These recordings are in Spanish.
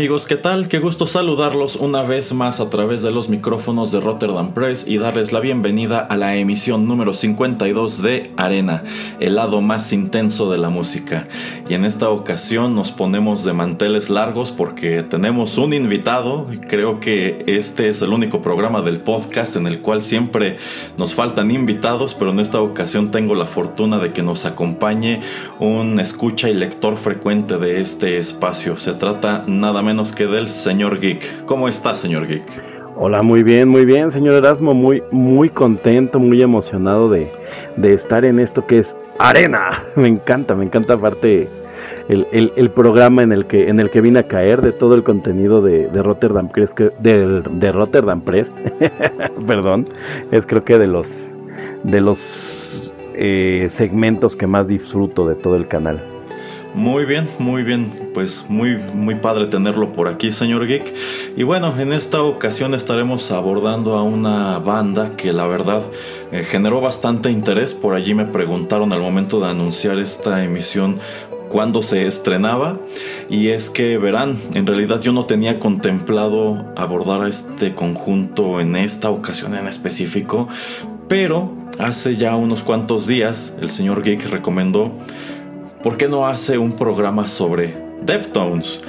Amigos, ¿qué tal? Qué gusto saludarlos una vez más a través de los micrófonos de Rotterdam Press y darles la bienvenida a la emisión número 52 de Arena, el lado más intenso de la música. Y en esta ocasión nos ponemos de manteles largos porque tenemos un invitado creo que este es el único programa del podcast en el cual siempre nos faltan invitados, pero en esta ocasión tengo la fortuna de que nos acompañe un escucha y lector frecuente de este espacio. Se trata nada menos que del señor Geek. ¿Cómo está, señor Geek? Hola, muy bien, muy bien, señor Erasmo, muy, muy contento, muy emocionado de, estar en esto que es Arena. Me encanta, me encanta aparte el, programa en el que en el que vine a caer de todo el contenido de, Rotterdam Press, de, de Rotterdam Press, perdón, es creo que de los de los eh, segmentos que más disfruto de todo el canal. Muy bien, muy bien, pues muy muy padre tenerlo por aquí, señor Geek. Y bueno, en esta ocasión estaremos abordando a una banda que la verdad eh, generó bastante interés. Por allí me preguntaron al momento de anunciar esta emisión cuándo se estrenaba y es que verán, en realidad yo no tenía contemplado abordar a este conjunto en esta ocasión en específico, pero hace ya unos cuantos días el señor Geek recomendó ¿por qué no hace un programa sobre Deftones?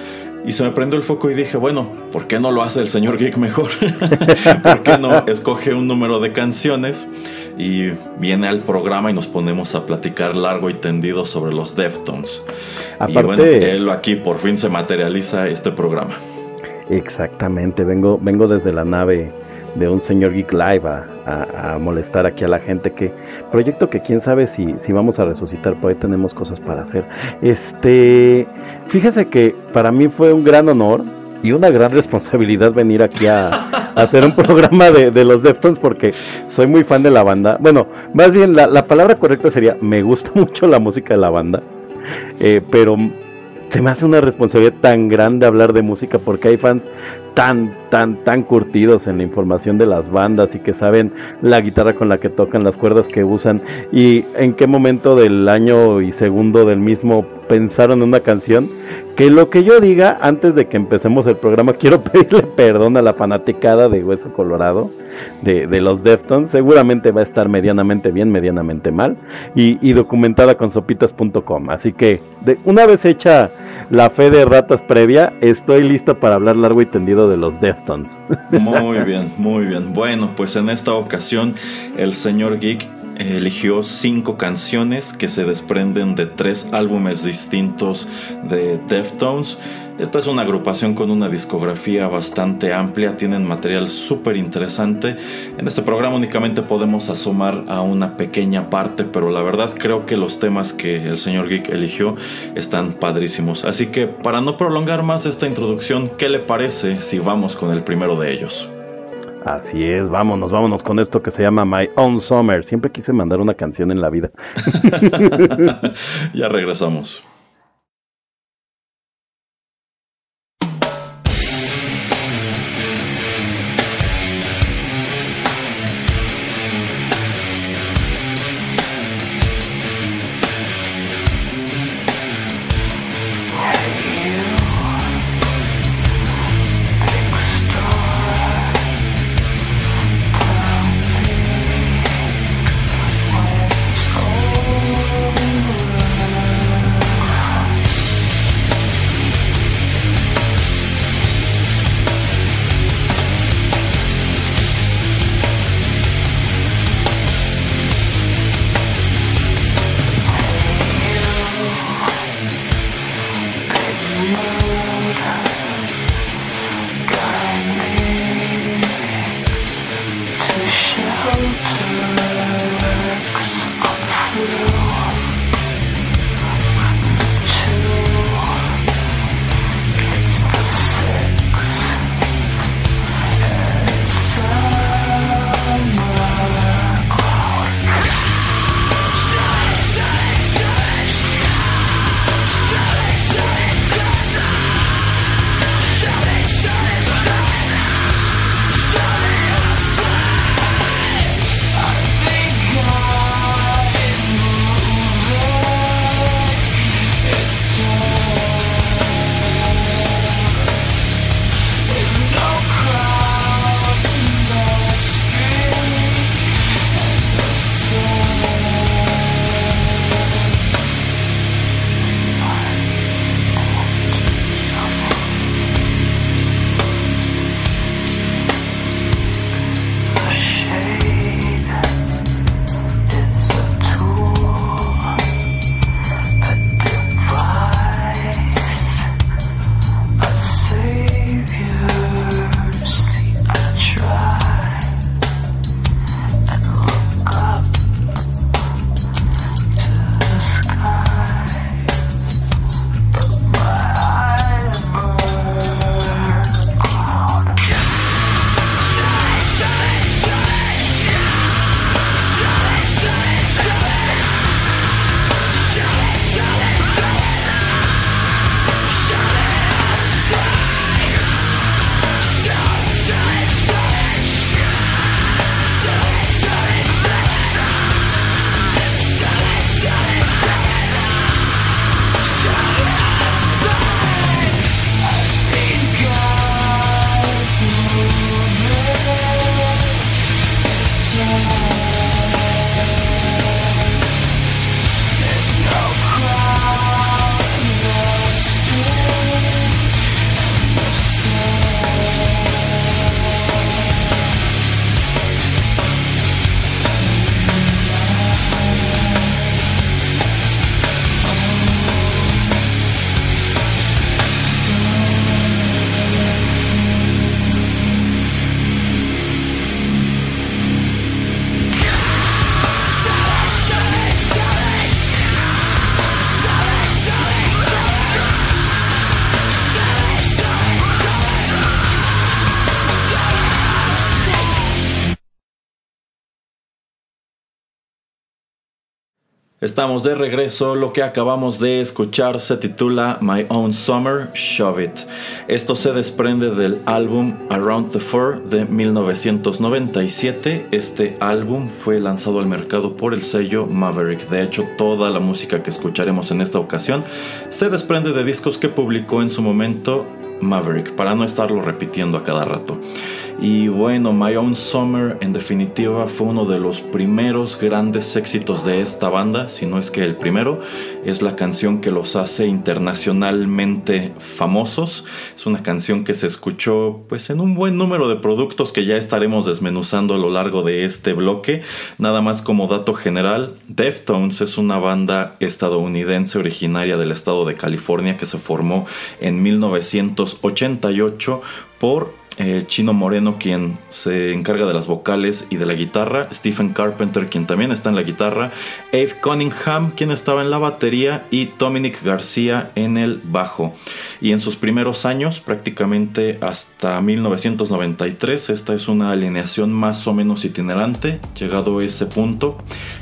Y se me prendió el foco y dije, bueno, ¿por qué no lo hace el señor Geek mejor? ¿Por qué no escoge un número de canciones y viene al programa y nos ponemos a platicar largo y tendido sobre los Deftones? y bueno, él aquí por fin se materializa este programa. Exactamente, vengo, vengo desde la nave de un señor Geek Live a, molestar aquí a la gente que proyecto que quién sabe si, si vamos a resucitar por ahí tenemos cosas para hacer. Este fíjese que para mí fue un gran honor y una gran responsabilidad venir aquí a, hacer un programa de, de, los Deftones porque soy muy fan de la banda. Bueno más bien la, la palabra correcta sería me gusta mucho la música de la banda eh, pero se me hace una responsabilidad tan grande hablar de música porque hay fans tan, tan, tan curtidos en la información de las bandas y que saben la guitarra con la que tocan, las cuerdas que usan y en qué momento del año y segundo del mismo pensaron en una canción. Que lo que yo diga antes de que empecemos el programa, quiero pedirle perdón a la fanaticada de Hueso Colorado de, de los Deftones. Seguramente va a estar medianamente bien, medianamente mal y, y documentada con sopitas.com. Así que de, una vez hecha la fe de ratas previa, estoy listo para hablar largo y tendido de los Deftones. Muy bien, muy bien. Bueno, pues en esta ocasión el señor Geek eligió cinco canciones que se desprenden de tres álbumes distintos de Deftones. Esta es una agrupación con una discografía bastante amplia, tienen material súper interesante. En este programa únicamente podemos asomar a una pequeña parte, pero la verdad creo que los temas que el señor Geek eligió están padrísimos. Así que para no prolongar más esta introducción, ¿qué le parece si vamos con el primero de ellos? Así es, vámonos, vámonos con esto que se llama My Own Summer. Siempre quise mandar una canción en la vida. ya regresamos. Estamos de regreso, lo que acabamos de escuchar se titula My Own Summer, Shove It. Esto se desprende del álbum Around the Fur de 1997. Este álbum fue lanzado al mercado por el sello Maverick. De hecho, toda la música que escucharemos en esta ocasión se desprende de discos que publicó en su momento Maverick, para no estarlo repitiendo a cada rato. Y bueno, My Own Summer en definitiva fue uno de los primeros grandes éxitos de esta banda, si no es que el primero. Es la canción que los hace internacionalmente famosos. Es una canción que se escuchó pues en un buen número de productos que ya estaremos desmenuzando a lo largo de este bloque. Nada más como dato general, Deftones es una banda estadounidense originaria del estado de California que se formó en 1988 por eh, Chino Moreno quien se encarga de las vocales y de la guitarra, Stephen Carpenter quien también está en la guitarra, Ave Cunningham quien estaba en la batería y Dominic García en el bajo. Y en sus primeros años, prácticamente hasta 1993, esta es una alineación más o menos itinerante. Llegado a ese punto,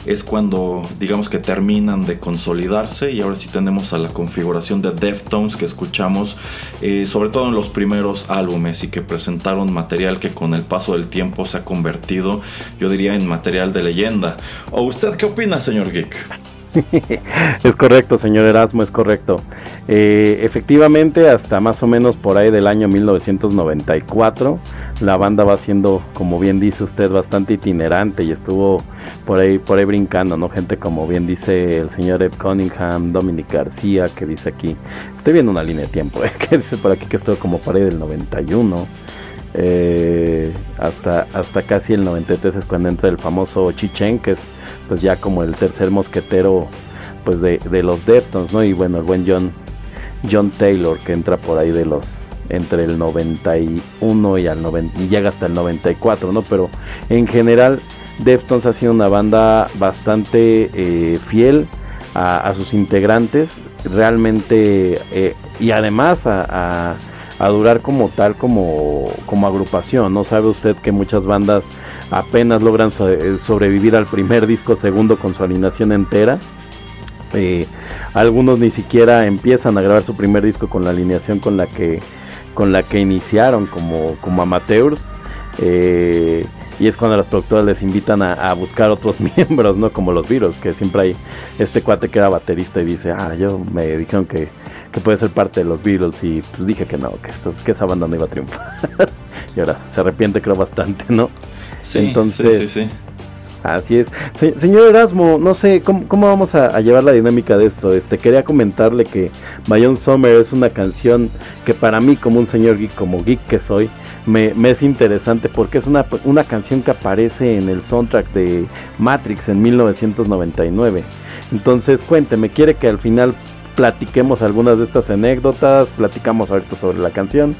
es cuando digamos que terminan de consolidarse y ahora sí tenemos a la configuración de Deftones que escuchamos eh, sobre todo en los primeros álbumes y que presentaron material que con el paso del tiempo se ha convertido, yo diría, en material de leyenda. ¿O usted qué opina, señor Geek? es correcto, señor Erasmo, es correcto. Eh, efectivamente, hasta más o menos por ahí del año 1994, la banda va siendo, como bien dice usted, bastante itinerante y estuvo por ahí, por ahí brincando, ¿no? Gente como bien dice el señor Ed Cunningham, Dominic García, que dice aquí, estoy viendo una línea de tiempo, ¿eh? que dice por aquí que estuvo como por ahí del 91. Eh, hasta, hasta casi el 93 es cuando entra el famoso Chichen, que es pues ya como el tercer mosquetero pues de, los Deftones, ¿no? Y bueno, el buen John, John Taylor que entra por ahí de los entre el 91 y, al 90, y llega hasta el 94, ¿no? Pero en general Deftones ha sido una banda bastante eh, fiel a, sus integrantes, realmente, eh, y además a, durar como tal, como, como agrupación, ¿no? Sabe usted que muchas bandas apenas logran eh, sobrevivir al primer disco, segundo con su alineación entera. Eh, algunos ni siquiera empiezan a grabar su primer disco con la alineación con la que con la que iniciaron como, como amateurs. Eh, y es cuando las productoras les invitan a, buscar otros miembros, ¿no? Como los Beatles, que siempre hay este cuate que era baterista y dice, ah, yo me dijeron que, que puede ser parte de los Beatles y pues dije que no, que, que esa banda no iba a triunfar. y ahora se arrepiente creo bastante, ¿no? Sí, Entonces, sí, sí, Así es. señor Erasmo, no sé, ¿cómo, vamos a, llevar la dinámica de esto? Este, quería comentarle que Mayon Summer es una canción que para mí, como un señor geek, como geek que soy, me, es interesante porque es una, una canción que aparece en el soundtrack de Matrix en 1999. Entonces, cuénteme, ¿quiere que al final platiquemos algunas de estas anécdotas, platicamos ahorita sobre la canción.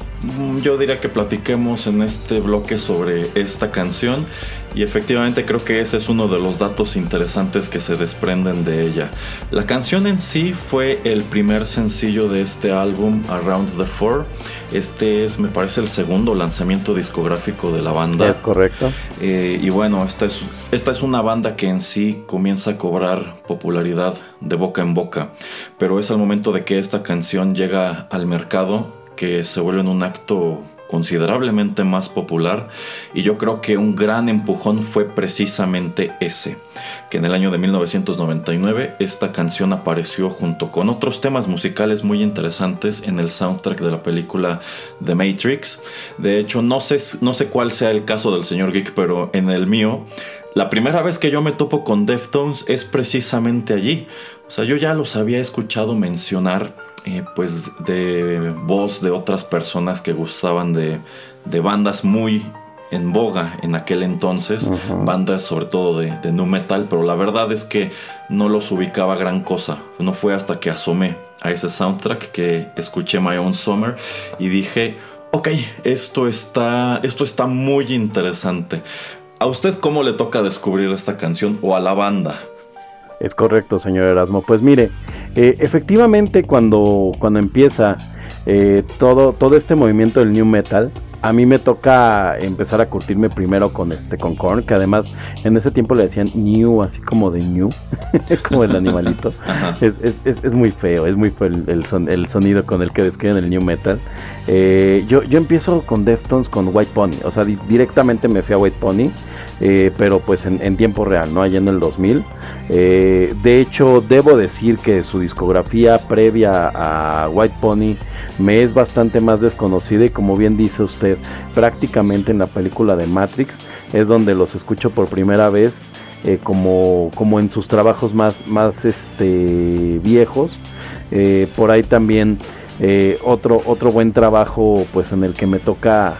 Yo diría que platiquemos en este bloque sobre esta canción y efectivamente creo que ese es uno de los datos interesantes que se desprenden de ella. La canción en sí fue el primer sencillo de este álbum Around the Four. Este es, me parece, el segundo lanzamiento discográfico de la banda. Es correcto. Eh, y bueno, esta es, esta es una banda que en sí comienza a cobrar popularidad de boca en boca, pero es al momento de que esta canción llega al mercado que se vuelve en un acto considerablemente más popular y yo creo que un gran empujón fue precisamente ese, que en el año de 1999 esta canción apareció junto con otros temas musicales muy interesantes en el soundtrack de la película The Matrix. De hecho, no sé, no sé cuál sea el caso del señor Geek, pero en el mío, la primera vez que yo me topo con Deftones es precisamente allí. O sea, yo ya los había escuchado mencionar eh, pues de voz de otras personas que gustaban de, bandas muy en boga en aquel entonces, bandas sobre todo de, de nu metal, pero la verdad es que no los ubicaba gran cosa. No fue hasta que asomé a ese soundtrack que escuché My Own Summer y dije, ok, esto está, esto está muy interesante. ¿A usted cómo le toca descubrir esta canción o a la banda? Es correcto, señor Erasmo. Pues mire, eh, efectivamente cuando, cuando empieza eh, todo, todo este movimiento del new metal, a mí me toca empezar a curtirme primero con este con Korn, que además en ese tiempo le decían New, así como de New, como el animalito. es, muy feo, es muy feo el, el, sonido con el que describen el New Metal. Eh, yo, yo empiezo con Deftones con White Pony, o sea, directamente me fui a White Pony. Eh, pero pues en, tiempo real, ¿no? Allá en el 2000. Eh, de hecho, debo decir que su discografía previa a White Pony me es bastante más desconocida y como bien dice usted, prácticamente en la película de Matrix es donde los escucho por primera vez eh, como, como en sus trabajos más, más este, viejos. por ahí también otro, otro buen trabajo pues en el que me toca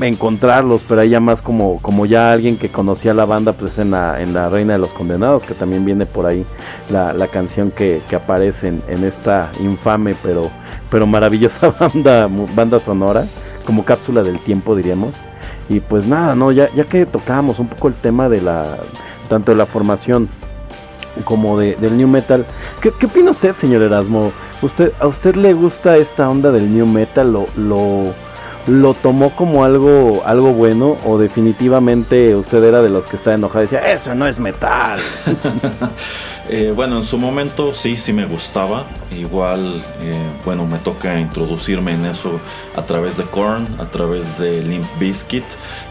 encontrarlos, pero ya más como, como ya alguien que conocía la banda, pues en la, en la Reina de los Condenados, que también viene por ahí la, la canción que, que aparece en, esta infame pero, pero maravillosa banda, banda sonora, como cápsula del tiempo diríamos. Y pues nada, no, ya, ya que tocábamos un poco el tema de la, tanto de la formación como de, del new metal, ¿qué, ¿qué opina usted, señor Erasmo? ¿Usted, ¿A usted le gusta esta onda del new metal? ¿Lo, lo lo tomó como algo algo bueno o definitivamente usted era de los que está enojado y decía, eso no es metal? Eh, bueno, en su momento sí, sí me gustaba. Igual, eh, bueno, me toca introducirme en eso a través de Korn, a través de Limp Bizkit,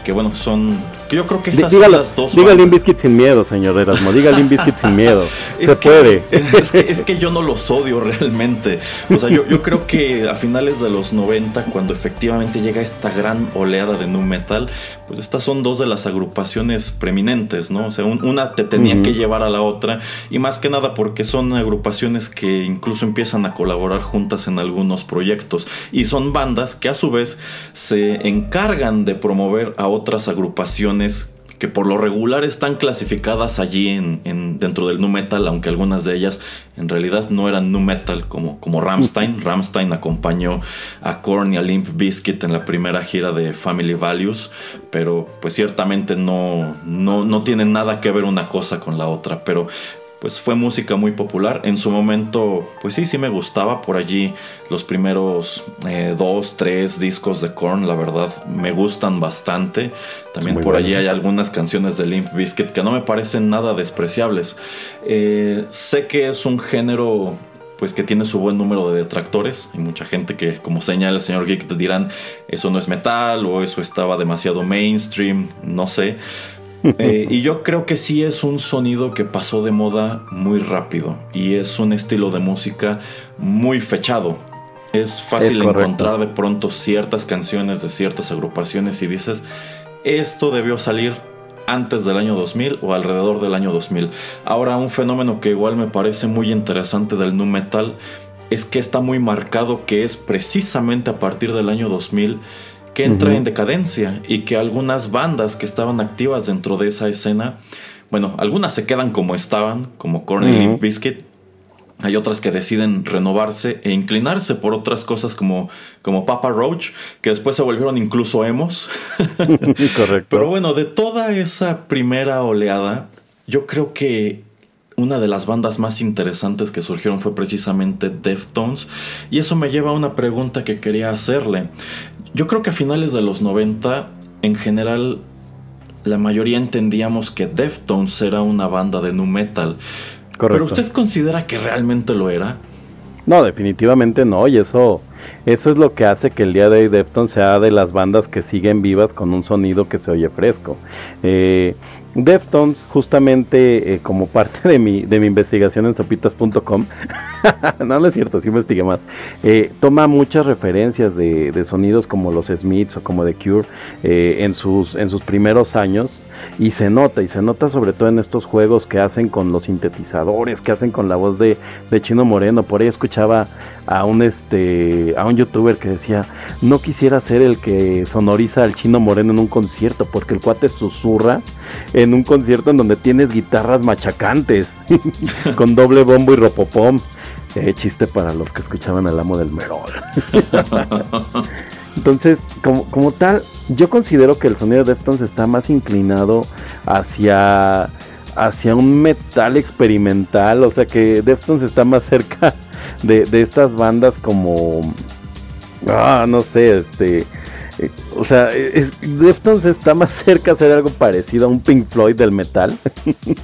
que bueno, son yo creo que esas son las dos. Diga Limp Bizkit sin miedo, señor Erasmo. Diga Limp Bizkit sin miedo. Se puede. Es que, yo no los odio realmente. O sea, yo, yo creo que a finales de los 90, cuando efectivamente llega esta gran oleada de nu metal, pues estas son dos de las agrupaciones preeminentes, ¿no? O sea, una te tenía que llevar a la otra. Y más que nada porque son agrupaciones que incluso empiezan a colaborar juntas en algunos proyectos. Y son bandas que a su vez se encargan de promover a otras agrupaciones que por lo regular están clasificadas allí en, dentro del nu metal, aunque algunas de ellas en realidad no eran nu metal como, como Ramstein. Ramstein acompañó a Korn y a Limp Bizkit en la primera gira de Family Values, pero pues ciertamente no, no, no tienen nada que ver una cosa con la otra. Pero pues fue música muy popular. En su momento, pues sí, sí me gustaba. Por allí los primeros eh, dos, tres discos de Korn, la verdad, me gustan bastante. También por allí hay algunas canciones de Limp Bizkit que no me parecen nada despreciables. Eh, sé que es un género pues que tiene su buen número de detractores. Hay mucha gente que, como señala el señor Geek, te dirán eso no es metal o eso estaba demasiado mainstream, no sé. Eh, y yo creo que sí es un sonido que pasó de moda muy rápido y es un estilo de música muy fechado. Es fácil encontrar de pronto ciertas canciones de ciertas agrupaciones y dices, esto debió salir antes del año 2000 o alrededor del año 2000. Ahora un fenómeno que igual me parece muy interesante del nu metal es que está muy marcado que es precisamente a partir del año 2000 que entra en decadencia y que algunas bandas que estaban activas dentro de esa escena, bueno, algunas se quedan como estaban, como Corny uh Biscuit. Hay otras que deciden renovarse e inclinarse por otras cosas como, como Papa Roach, que después se volvieron incluso emos. Correcto. Pero bueno, de toda esa primera oleada, yo creo que una de las bandas más interesantes que surgieron fue precisamente Deftones. Y eso me lleva a una pregunta que quería hacerle. Yo creo que a finales de los 90, en general, la mayoría entendíamos que Deftones era una banda de nu metal. Pero usted considera que realmente lo era? No, definitivamente no, y eso eso es lo que hace que el día de hoy Deftones sea de las bandas que siguen vivas con un sonido que se oye fresco. Eh, Deftones, justamente eh, como parte de mi, de mi investigación en sopitas.com, no, no es cierto, sí investigué más, eh, toma muchas referencias de, de, sonidos como los Smiths o como The Cure eh, en, sus, en sus primeros años y se nota, y se nota sobre todo en estos juegos que hacen con los sintetizadores, que hacen con la voz de, de Chino Moreno, por ahí escuchaba a un este a un youtuber que decía no quisiera ser el que sonoriza al chino moreno en un concierto porque el cuate susurra en un concierto en donde tienes guitarras machacantes con doble bombo y ropopom eh, chiste para los que escuchaban al amo del merol. Entonces como, como tal yo considero que el sonido de Deftones está más inclinado hacia hacia un metal experimental o sea que Deftones está más cerca de, estas bandas como, ah, no sé, este, eh, o sea, Deftones está más cerca de hacer algo parecido a un Pink Floyd del metal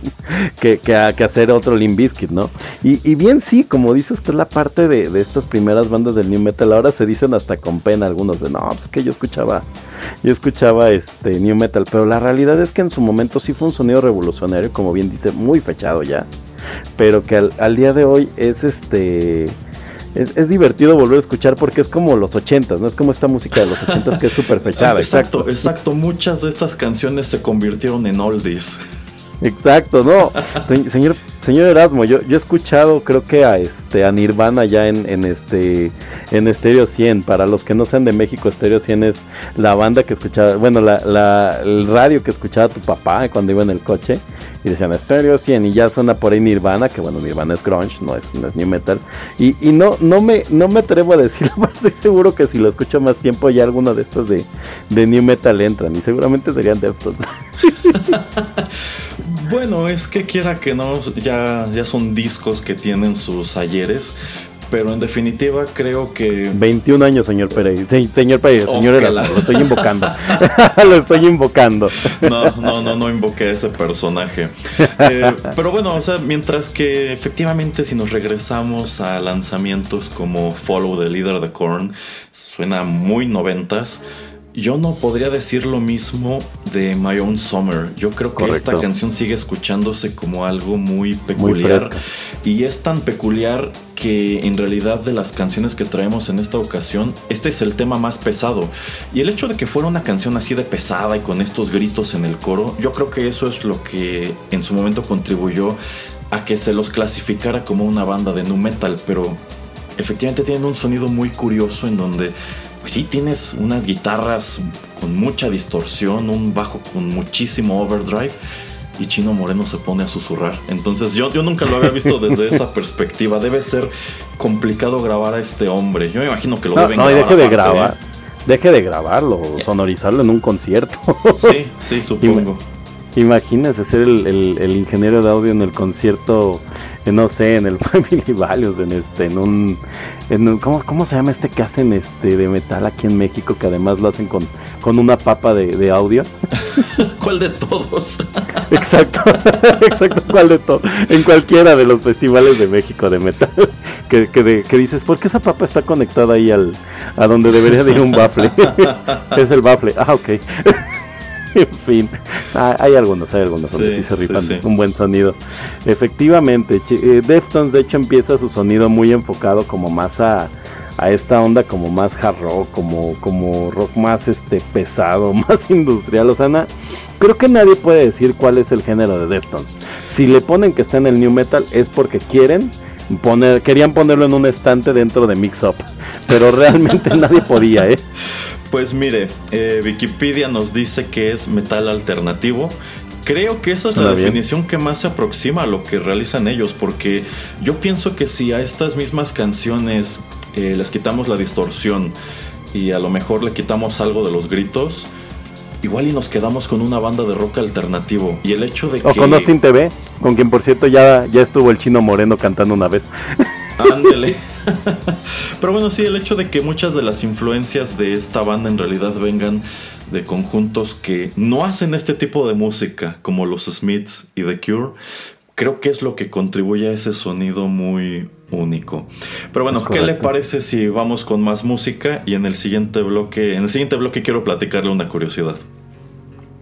que, que, a, hacer otro Limp Bizkit, ¿no? Y, bien sí, como dice usted la parte de, de, estas primeras bandas del New Metal, ahora se dicen hasta con pena algunos de, no, pues que yo escuchaba, yo escuchaba este New Metal, pero la realidad es que en su momento sí fue un sonido revolucionario, como bien dice, muy fechado ya, pero que al, al día de hoy es este es, divertido volver a escuchar porque es como los ochentas, ¿no? Es como esta música de los ochentas que es súper fechada. exacto, exacto, Muchas de estas canciones se convirtieron en oldies. Exacto, no. Señor, señor Erasmo, yo, yo he escuchado, creo que a este a Nirvana ya en, en este en Stereo 100. Para los que no sean de México, Stereo 100 es la banda que escuchaba, bueno, la, la, el radio que escuchaba tu papá cuando iba en el coche y decían Stereo 100 y ya suena por ahí Nirvana, que bueno, Nirvana es grunge, no es, new metal. Y, y no, no, me, no me atrevo a decirlo, pero estoy seguro que si lo escucho más tiempo ya alguno de estos de, de new metal entran y seguramente serían de estos. bueno, es que quiera que no, ya, ya son discos que tienen sus ayeres pero en definitiva creo que... 21 años, señor Pérez. señor Pérez, señor lo estoy invocando. lo estoy invocando. no, no, no, no invoqué a ese personaje. Eh, pero bueno, o sea, mientras que efectivamente si nos regresamos a lanzamientos como Follow the Leader de Korn, suena muy noventas. Yo no podría decir lo mismo de My Own Summer. Yo creo que esta canción sigue escuchándose como algo muy peculiar. y es tan peculiar que en realidad de las canciones que traemos en esta ocasión, este es el tema más pesado. Y el hecho de que fuera una canción así de pesada y con estos gritos en el coro, yo creo que eso es lo que en su momento contribuyó a que se los clasificara como una banda de nu metal. Pero efectivamente tienen un sonido muy curioso en donde pues sí tienes unas guitarras con mucha distorsión, un bajo con muchísimo overdrive y Chino Moreno se pone a susurrar. Entonces yo, yo nunca lo había visto desde esa perspectiva. Debe ser complicado grabar a este hombre. Yo me imagino que lo deben no, deje de grabar. Deje de grabarlo, sonorizarlo en un concierto. Sí, sí, supongo. Imagínese ser el, ingeniero de audio en el concierto, no sé, en el Family Values, en este, en un, en ¿cómo, se llama este que hacen este de metal aquí en México que además lo hacen con, con una papa de, audio? ¿Cuál de todos? exacto, exacto, ¿cuál de todos? En cualquiera de los festivales de México de metal, que, que, que dices, ¿por qué esa papa está conectada ahí al, a donde debería de ir un bafle? es el bafle, ah, ok. en fin, hay algunos, hay algunos donde sí, se rifan un buen sonido. Efectivamente, eh, Deftones de hecho empieza su sonido muy enfocado como más a, a esta onda como más hard rock, como, como rock más este pesado, más industrial. O sea, creo que nadie puede decir cuál es el género de Deftones. Si le ponen que está en el new metal es porque quieren poner, querían ponerlo en un estante dentro de Mix Up, pero realmente nadie podía, ¿eh? Pues mire, eh, Wikipedia nos dice que es metal alternativo. Creo que esa es la definición que más se aproxima a lo que realizan ellos, porque yo pienso que si a estas mismas canciones eh, les quitamos la distorsión y a lo mejor le quitamos algo de los gritos, igual y nos quedamos con una banda de rock alternativo. Y el hecho de que... O con Austin TV, con quien por cierto ya, ya estuvo el chino moreno cantando una vez. Ándele. Pero bueno, sí, el hecho de que muchas de las influencias de esta banda en realidad vengan de conjuntos que no hacen este tipo de música, como los Smiths y The Cure, creo que es lo que contribuye a ese sonido muy único. Pero bueno, ¿qué le parece si vamos con más música y en el siguiente bloque, en el siguiente bloque quiero platicarle una curiosidad?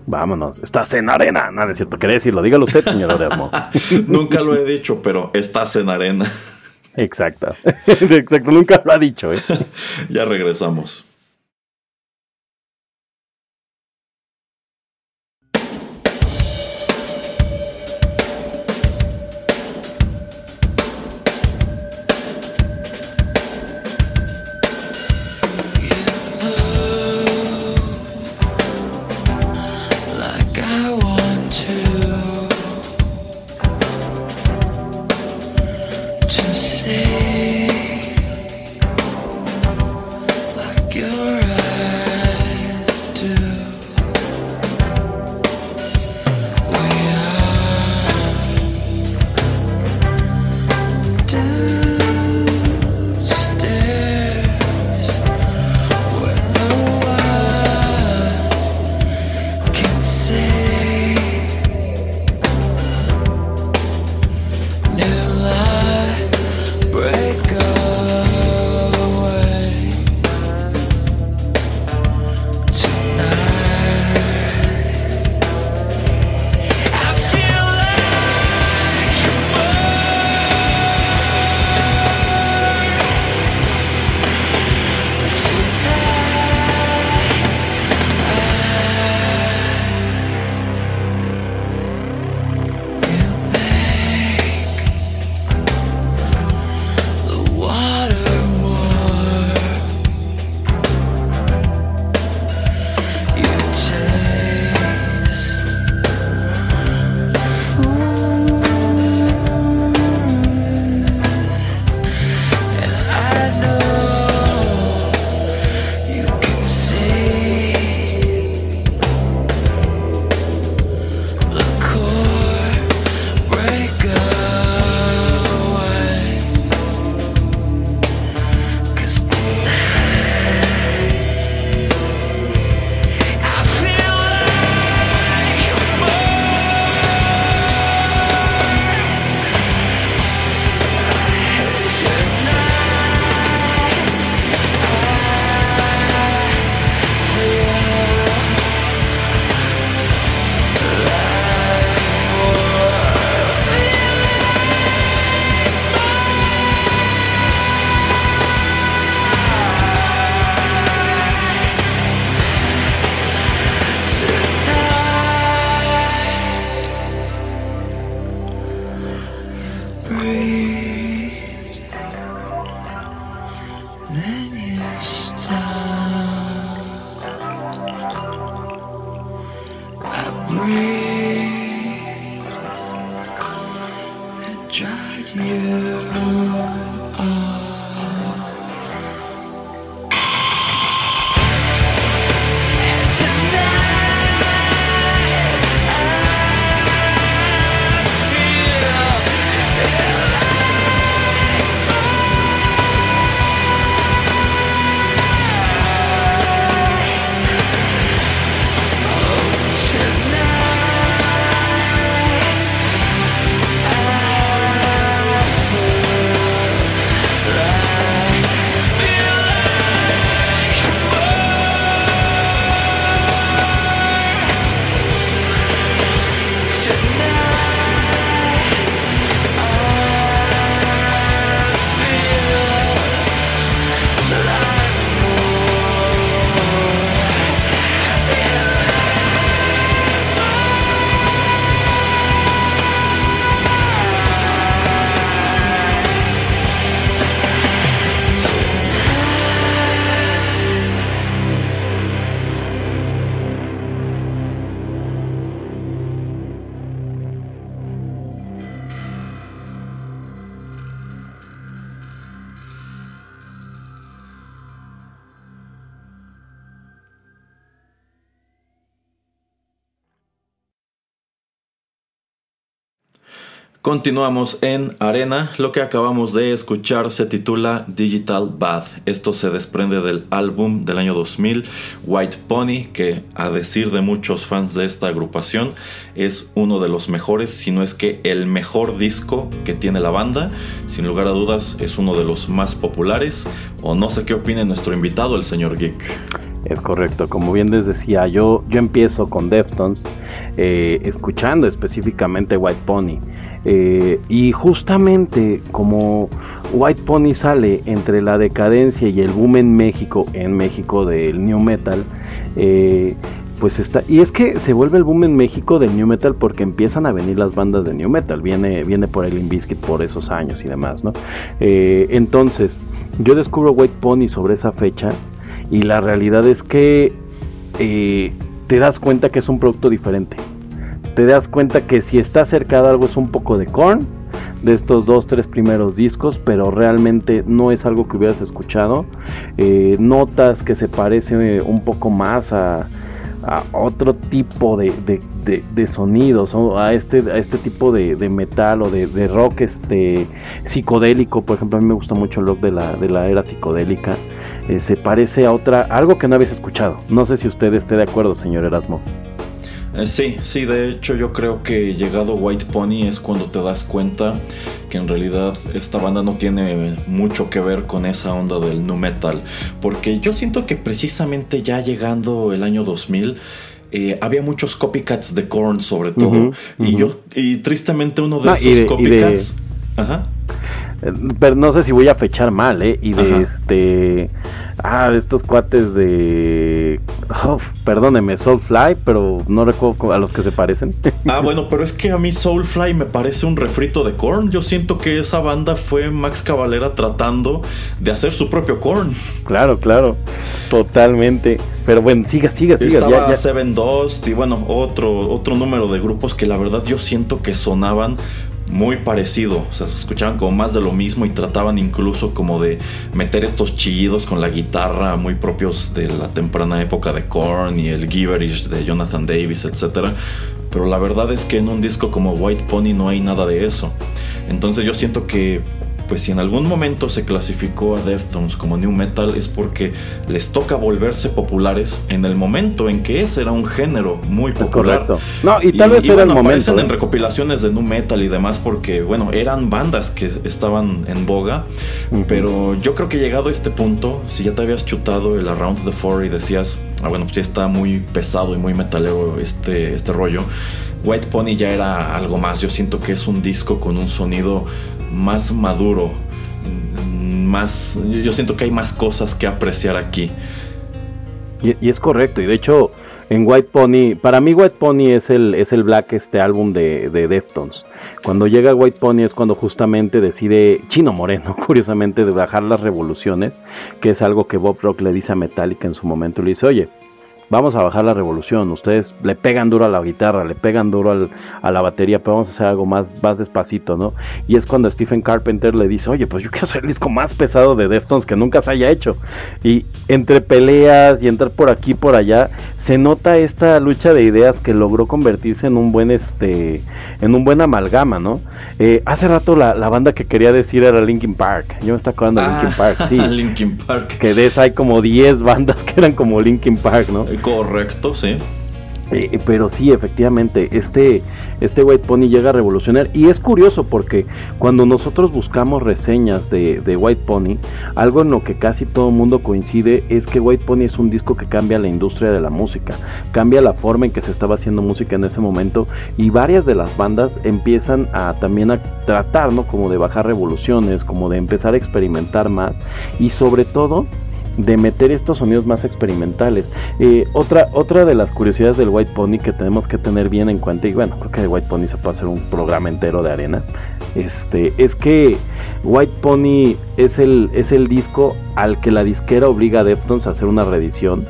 Vámonos, estás en arena. Nada, es cierto, quería decirlo. Dígalo usted, señor Odemo. Nunca lo he dicho, pero estás en arena. Exacto. Exacto, nunca lo ha dicho. ¿eh? ya regresamos. Continuamos en Arena. Lo que acabamos de escuchar se titula Digital Bath. Esto se desprende del álbum del año 2000, White Pony, que a decir de muchos fans de esta agrupación es uno de los mejores, si no es que el mejor disco que tiene la banda. Sin lugar a dudas es uno de los más populares. O no sé qué opine nuestro invitado, el señor Geek. Es correcto, como bien les decía, yo, yo empiezo con Deftones, eh, escuchando específicamente White Pony. Eh, y justamente como White Pony sale entre la decadencia y el boom en México, en México del New Metal, eh, pues está. Y es que se vuelve el boom en México del New Metal porque empiezan a venir las bandas de New Metal. Viene, viene por el Inviskit por esos años y demás, ¿no? entonces, yo descubro White Pony sobre esa fecha y la realidad es que eh, te das cuenta que es un producto diferente. Te das cuenta que si está cerca de algo es un poco de corn, de estos dos, tres primeros discos, pero realmente no es algo que hubieras escuchado. Eh, notas que se parece un poco más a, otro tipo de, sonidos, a este, a este tipo de, metal o de, rock este, psicodélico. Por ejemplo, a mí me gusta mucho el rock de la, de la era psicodélica. Eh, se parece a otra, algo que no habéis escuchado. No sé si usted esté de acuerdo, señor Erasmo. Eh, sí, sí, de hecho yo creo que llegado White Pony es cuando te das cuenta que en realidad esta banda no tiene mucho que ver con esa onda del nu metal, porque yo siento que precisamente ya llegando el año 2000 eh, había muchos copycats de Korn sobre todo. Y yo y tristemente uno de esos copycats, Ajá. Pero no sé si voy a fechar mal, ¿eh? Y de este. Ah, de estos cuates de. Oh, perdóneme, Soulfly, pero no recuerdo a los que se parecen. Ah, bueno, pero es que a mí Soulfly me parece un refrito de Korn. Yo siento que esa banda fue Max Cavalera tratando de hacer su propio Korn. Claro, claro. Totalmente. Pero bueno, siga, siga, siga. Estaba Seven Dust y bueno, otro, otro número de grupos que la verdad yo siento que sonaban muy parecido, o sea, se escuchaban como más de lo mismo y trataban incluso como de meter estos chillidos con la guitarra muy propios de la temprana época de Korn y el Giverish de Jonathan Davis, etc. Pero la verdad es que en un disco como White Pony no hay nada de eso. Entonces yo siento que pues si en algún momento se clasificó a Deftones como New Metal es porque les toca volverse populares en el momento en que ese era un género muy popular. Correcto. No, y tal vez era el momento. Aparecen en ¿eh? recopilaciones de New Metal y demás porque, bueno, eran bandas que estaban en boga, pero yo creo que llegado a este punto, si ya te habías chutado el Around the Four y decías, ah, bueno, pues ya está muy pesado y muy metalero este, este rollo. White Pony ya era algo más. Yo siento que es un disco con un sonido más maduro, más, yo siento que hay más cosas que apreciar aquí. Y, es correcto, y de hecho en White Pony, para mí White Pony es el, es el Black, este álbum de, de Deftones. Cuando llega White Pony es cuando justamente decide Chino Moreno, curiosamente, de bajar las revoluciones, que es algo que Bob Rock le dice a Metallica en su momento. Le dice, oye, vamos a bajar la revolución. Ustedes le pegan duro a la guitarra, le pegan duro a la batería, pero vamos a hacer algo más, más despacito, ¿no? Y es cuando Stephen Carpenter le dice, oye, pues yo quiero hacer el disco más pesado de Deftones que nunca se haya hecho. Y entre peleas y entrar por aquí por allá, se nota esta lucha de ideas que logró convertirse en un buen este en un buen amalgama, ¿no? Eh, hace rato la, banda que quería decir era Linkin Park. Yo me está acordando de Linkin ah, Park, sí. Linkin Park. Que de esa hay como 10 bandas que eran como Linkin Park, ¿no? Correcto, sí. Eh, pero sí, efectivamente, este, este White Pony llega a revolucionar. Y es curioso porque cuando nosotros buscamos reseñas de, de, White Pony, algo en lo que casi todo el mundo coincide es que White Pony es un disco que cambia la industria de la música, cambia la forma en que se estaba haciendo música en ese momento. Y varias de las bandas empiezan a también a tratar, ¿no? Como de bajar revoluciones, como de empezar a experimentar más. Y sobre todo, de meter estos sonidos más experimentales. Eh, otra, otra de las curiosidades del White Pony que tenemos que tener bien en cuenta, y bueno, creo que de White Pony se puede hacer un programa entero de arena, este, es que White Pony es el, es el disco al que la disquera obliga a Deftones a hacer una reedición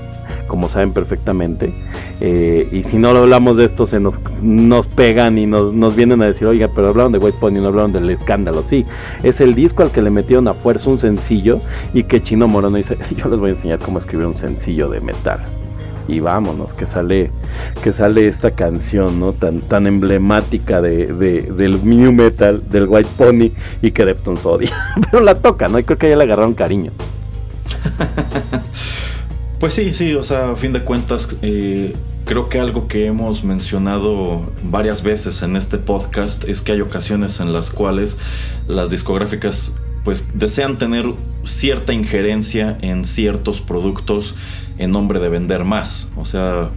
como saben perfectamente. Eh, y si no hablamos de esto, se nos, nos pegan y nos, nos, vienen a decir, oiga, pero hablaron de White Pony, no hablaron del escándalo. Sí, es el disco al que le metieron a fuerza un sencillo y que Chino Moreno dice, yo les voy a enseñar cómo escribir un sencillo de metal. Y vámonos, que sale, que sale esta canción, ¿no? Tan, tan emblemática de, del new metal, del White Pony, y que Deftones odia. Pero la toca, ¿no? Y creo que ya le agarraron cariño. Pues sí, sí, o sea, a fin de cuentas, eh, creo que algo que hemos mencionado varias veces en este podcast es que hay ocasiones en las cuales las discográficas pues desean tener cierta injerencia en ciertos productos en nombre de vender más. O sea,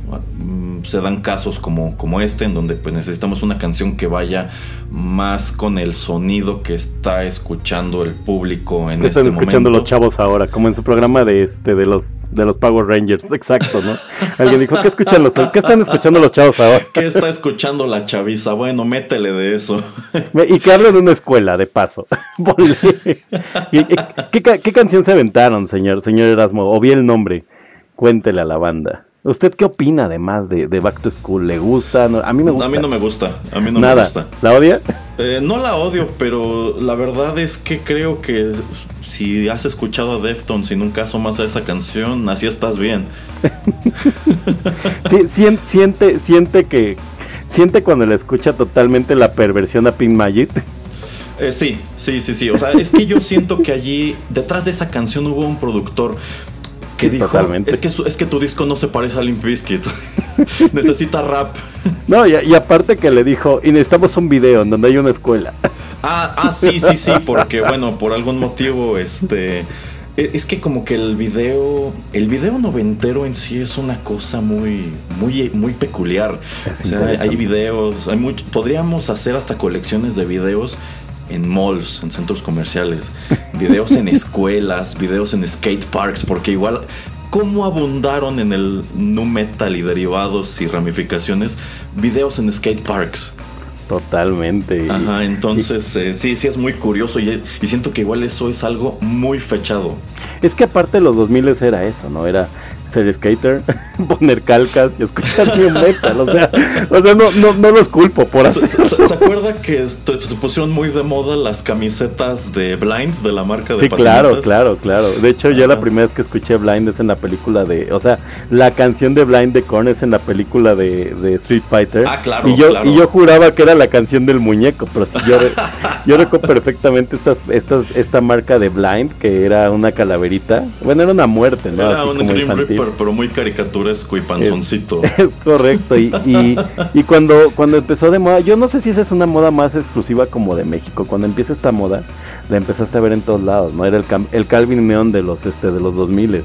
se dan casos como, como este, en donde pues necesitamos una canción que vaya más con el sonido que está escuchando el público en este momento. escuchando los chavos ahora, como en su programa de este de los de los Power Rangers, exacto, ¿no? Alguien dijo, ¿qué escuchan los ¿Qué están escuchando los chavos ahora? ¿Qué está escuchando la chaviza? Bueno, métele de eso. y que hablen de una escuela, de paso. ¿Qué, qué, canción se aventaron, señor, señor Erasmo? O bien el nombre. Cuéntele a la banda. ¿Usted qué opina además de, Back to School? ¿Le gusta? a mí me gusta. A mí no me gusta. A mí no me gusta. ¿La odia? Eh, no la odio, pero la verdad es que creo que si has escuchado a Deftones y nunca asomas a esa canción, así estás bien. siente, siente que siente cuando le escucha totalmente la perversión a Pink Magic. Eh, sí, sí, sí, sí. O sea, es que yo siento que allí, detrás de esa canción hubo un productor que dijo, es que, es que tu disco no se parece a Limp Bizkit. Necesita rap. No, y, aparte que le dijo, y necesitamos un video en donde hay una escuela. Ah, ah, sí, sí, sí, porque bueno, por algún motivo, este... E, es que como que el video, el video noventero en sí es una cosa muy, muy, muy peculiar. o sea, hay, videos, hay podríamos hacer hasta colecciones de videos en malls, en centros comerciales, videos en escuelas, videos en skate parks, porque igual cómo abundaron en el nu metal y derivados y ramificaciones videos en skate parks. Totalmente. Ajá, entonces eh, sí, sí es muy curioso y, y, siento que igual eso es algo muy fechado. Es que aparte de los 2000 era eso, ¿no? Era ser skater, poner calcas y escuchar new metal. O sea, o sea no, no, no, los culpo por eso. ¿Se, acuerda que se pusieron muy de moda las camisetas de Blind, de la marca de Sí, claro, claro, claro. De hecho, yo la primera vez que escuché Blind es en la película de. O sea, la canción de Blind de Korn es en la película de, de Street Fighter. Ah, claro. Y yo, y yo juraba que era la canción del muñeco, pero sí, yo, yo recuerdo perfectamente esta, esta, esta marca de Blind, que era una calaverita. Bueno, era una muerte, ¿no? Era un pero, muy caricaturesco y panzoncito. Es, correcto. Y, y, cuando, cuando empezó de moda, yo no sé si esa es una moda más exclusiva como de México. Cuando empieza esta moda, la empezaste a ver en todos lados, ¿no? Era el, el Calvin Neon de los este de los 2000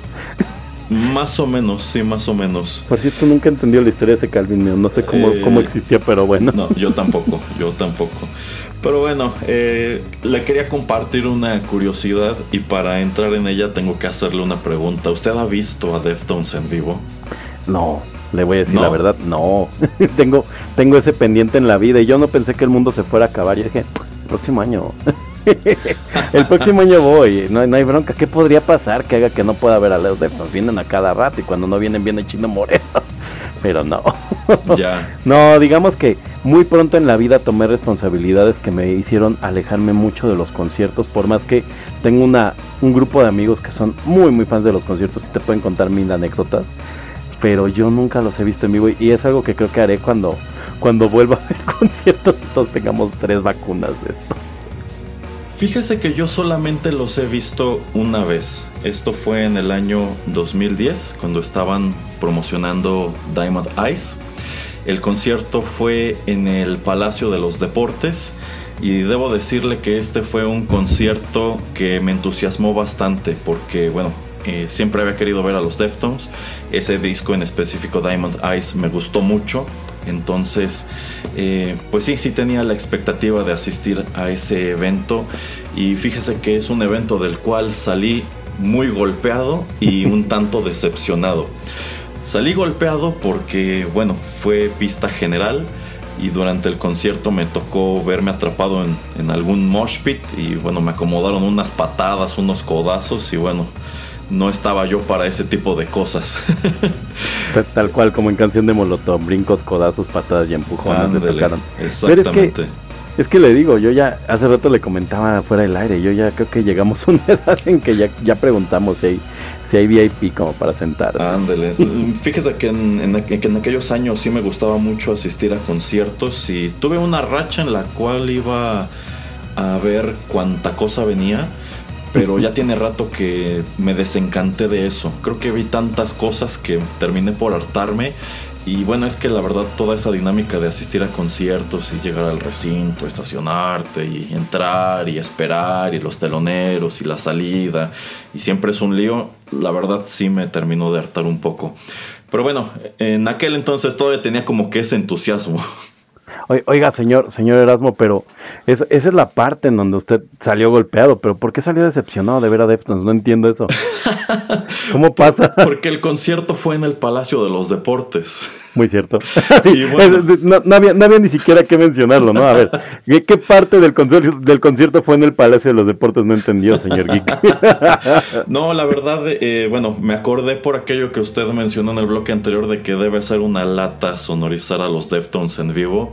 más o menos, sí, más o menos. Por cierto, nunca entendió la historia de ese Calvin Neon. No sé cómo, eh, cómo existía, pero bueno. No, yo tampoco, yo tampoco. Pero bueno, eh, le quería compartir una curiosidad y para entrar en ella tengo que hacerle una pregunta. ¿Usted ha visto a Deftones en vivo? No, Le voy a decir la verdad, no. tengo, tengo ese pendiente en la vida y yo no pensé que el mundo se fuera a acabar. Y dije, el próximo año. el próximo año voy, no, no, hay bronca. ¿Qué podría pasar que haga que no pueda ver a los Deftones? Vienen a cada rato y cuando no vienen, viene Chino Moreno. Pero no. ya. No, digamos que muy pronto en la vida tomé responsabilidades que me hicieron alejarme mucho de los conciertos, por más que tengo una, un grupo de amigos que son muy, muy fans de los conciertos y te pueden contar mil anécdotas. Pero yo nunca los he visto en vivo y es algo que creo que haré cuando, cuando vuelva a ver conciertos y todos tengamos tres vacunas de esto. Fíjese que yo solamente los he visto una vez. Esto fue en el año 2010, cuando estaban promocionando Diamond Eyes. El concierto fue en el Palacio de los Deportes y debo decirle que este fue un concierto que me entusiasmó bastante porque, bueno, eh, siempre había querido ver a los Deftones. Ese disco en específico, Diamond Eyes, me gustó mucho. Entonces, eh, pues sí, sí tenía la expectativa de asistir a ese evento. Y fíjese que es un evento del cual salí muy golpeado y un tanto decepcionado. Salí golpeado porque, bueno, fue pista general y durante el concierto me tocó verme atrapado en, en algún mosh pit y, bueno, me acomodaron unas patadas, unos codazos y, bueno, no estaba yo para ese tipo de cosas. Tal cual como en canción de Molotov, brincos, codazos, patadas y empujones. exactamente. es, que, le digo, yo ya hace rato le comentaba fuera del aire, yo ya creo que llegamos a una edad en que ya, ya preguntamos si hay, si hay VIP como para sentar. Ándele. Fíjese que en, en aquellos años sí me gustaba mucho asistir a conciertos y tuve una racha en la cual iba a ver cuánta cosa venía pero ya tiene rato que me desencanté de eso. Creo que vi tantas cosas que terminé por hartarme. Y bueno, es que la verdad toda esa dinámica de asistir a conciertos y llegar al recinto, estacionarte y entrar y esperar y los teloneros y la salida y siempre es un lío, la verdad sí me terminó de hartar un poco. Pero bueno, en aquel entonces todavía tenía como que ese entusiasmo. Oiga, señor, señor Erasmo, pero esa es la parte en donde usted salió golpeado, pero ¿por qué salió decepcionado de ver a Deftones? No entiendo eso. ¿Cómo pasa? Porque el concierto fue en el Palacio de los Deportes. Muy cierto. no, había, ni siquiera que mencionarlo, ¿no? A ver, ¿qué, parte del concierto, del concierto fue en el Palacio de los Deportes? No entendió, señor Geek. no, la verdad, eh, bueno, me acordé por aquello que usted mencionó en el bloque anterior de que debe ser una lata sonorizar a los Deftones en vivo.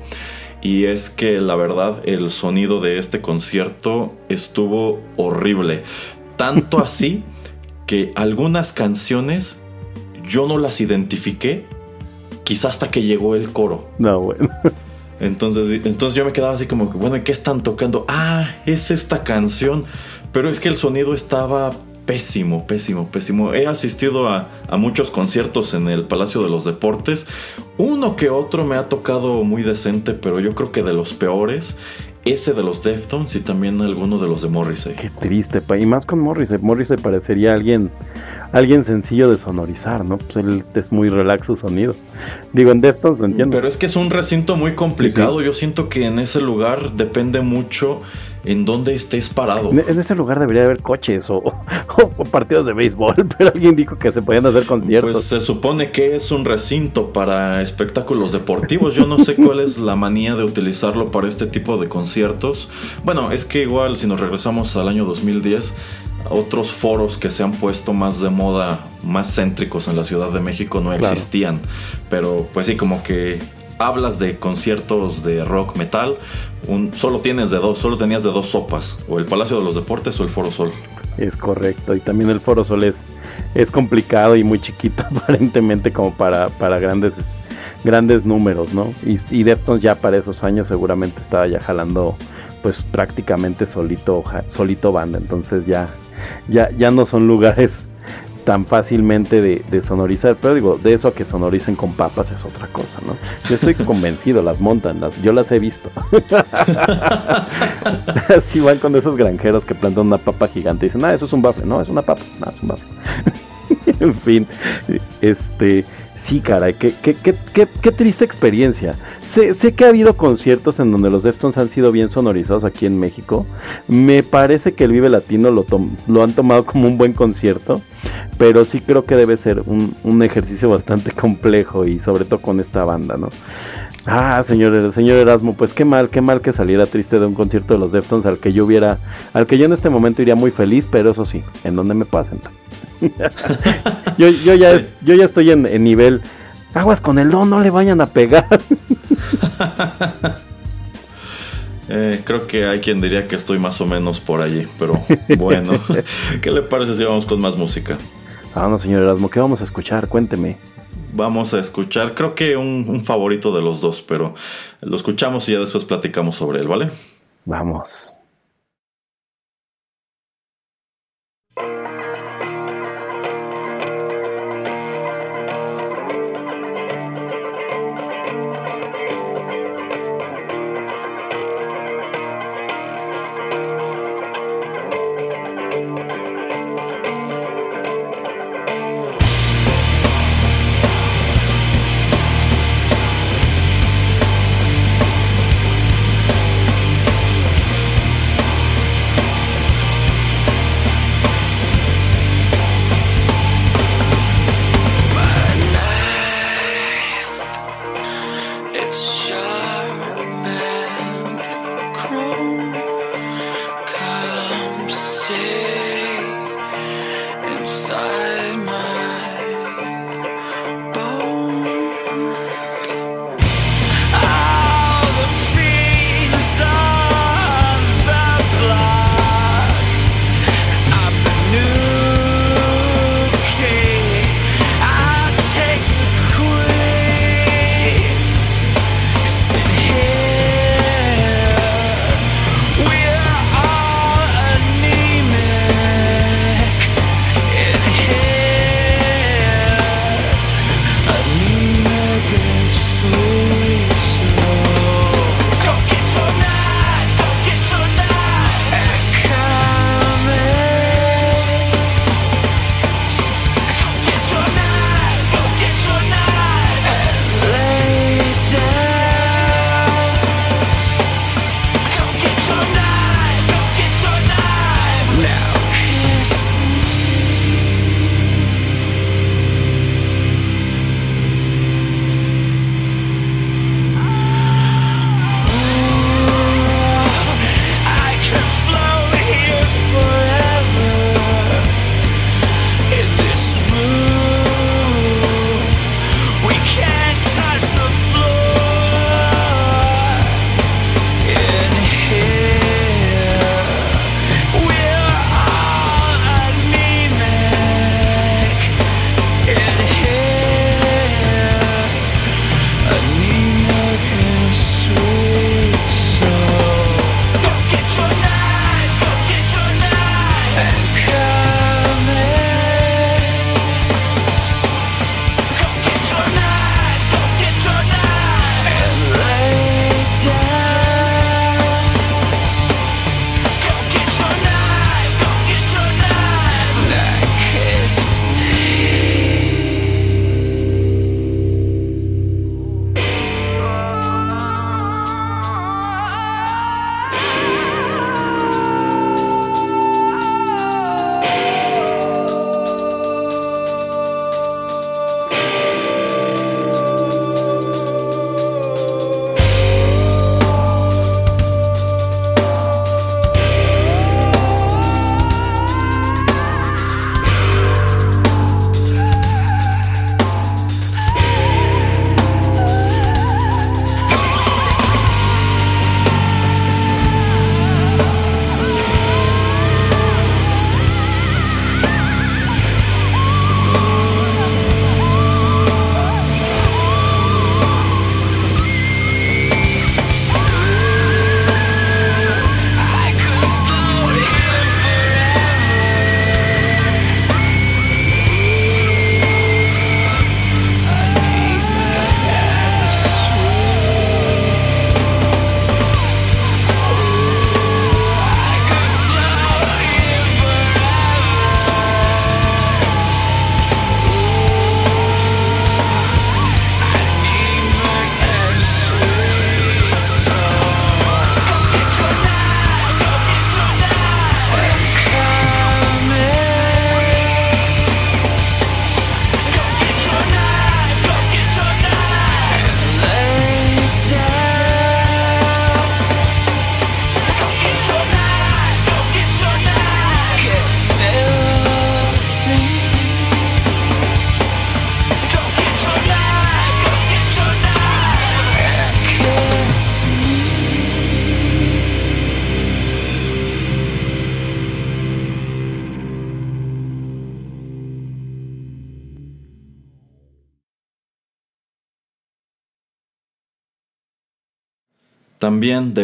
Y es que la verdad, el sonido de este concierto estuvo horrible. Tanto así que algunas canciones yo no las identifiqué quizá hasta que llegó el coro. No, bueno. Entonces, entonces yo me quedaba así como que, bueno, ¿qué están tocando? Ah, es esta canción. Pero es que el sonido estaba pésimo, pésimo, pésimo. He asistido a, a, muchos conciertos en el Palacio de los Deportes. Uno que otro me ha tocado muy decente, pero yo creo que de los peores. Ese de los Deftones y también alguno de los de Morrissey. Qué triste, y más con Morrissey. Morrissey parecería alguien alguien sencillo de sonorizar, ¿no? Pues él es muy relax su sonido. Digo, en Deftones lo entiendo. Pero es que es un recinto muy complicado. Yo siento que en ese lugar depende mucho en dónde estés parado. En ese lugar debería haber coches o, partidos de béisbol, pero alguien dijo que se podían hacer conciertos. Pues se supone que es un recinto para espectáculos deportivos. Yo no sé cuál es la manía de utilizarlo para este tipo de conciertos. Bueno, es que igual si nos regresamos al año 2010 otros foros que se han puesto más de moda, más céntricos en la Ciudad de México no existían. Pero pues sí, como que hablas de conciertos de rock metal, un, solo tienes de dos, solo tenías de dos sopas, o el Palacio de los Deportes o el Foro Sol. Es correcto, y también el Foro Sol es, es complicado y muy chiquito aparentemente como para, para grandes grandes números, ¿no? Y, y ya para esos años seguramente estaba ya jalando pues prácticamente solito solito banda, entonces ya ya, ya no son lugares tan fácilmente de, sonorizar, pero digo, de eso a que sonoricen con papas es otra cosa, ¿no? Yo estoy convencido, las montan, las, yo las he visto. Así van con esos granjeros que plantan una papa gigante y dicen, ah, eso es un bafle, no, es una papa, no, es un bafle. en fin, este, Sí, caray, qué, qué, qué, qué, triste experiencia. Sé, sé, que ha habido conciertos en donde los Deftones han sido bien sonorizados aquí en México. Me parece que el Vive Latino lo, lo han tomado como un buen concierto, pero sí creo que debe ser un, un, ejercicio bastante complejo y sobre todo con esta banda, ¿no? Ah, señor, señor Erasmo, pues qué mal, qué mal que saliera triste de un concierto de los Deftones al que yo hubiera, al que yo en este momento iría muy feliz, pero eso sí, ¿en dónde me sentar? yo, yo, ya yo ya estoy en, nivel. Aguas con el don, no le vayan a pegar. Eh, creo que hay quien diría que estoy más o menos por allí, pero bueno, ¿qué le parece si vamos con más música? Ah, no, señor Erasmo, ¿qué vamos a escuchar? Cuénteme. Vamos a escuchar, creo que un, un favorito de los dos, pero lo escuchamos y ya después platicamos sobre él, ¿vale? Vamos.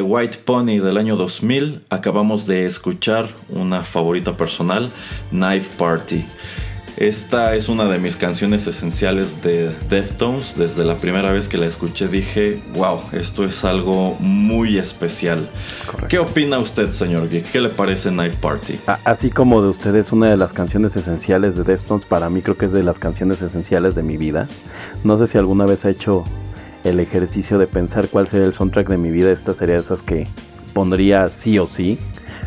White Pony del año 2000 acabamos de escuchar una favorita personal, Knife Party. Esta es una de mis canciones esenciales de Deftones. Desde la primera vez que la escuché dije, wow, esto es algo muy especial. ¿Qué opina usted, señor Geek? ¿Qué le parece Knife Party? Así como de usted es una de las canciones esenciales de Deftones, para mí creo que es de las canciones esenciales de mi vida. No sé si alguna vez ha hecho el ejercicio de pensar cuál sería el soundtrack de mi vida. Esta sería esas que pondría sí o sí.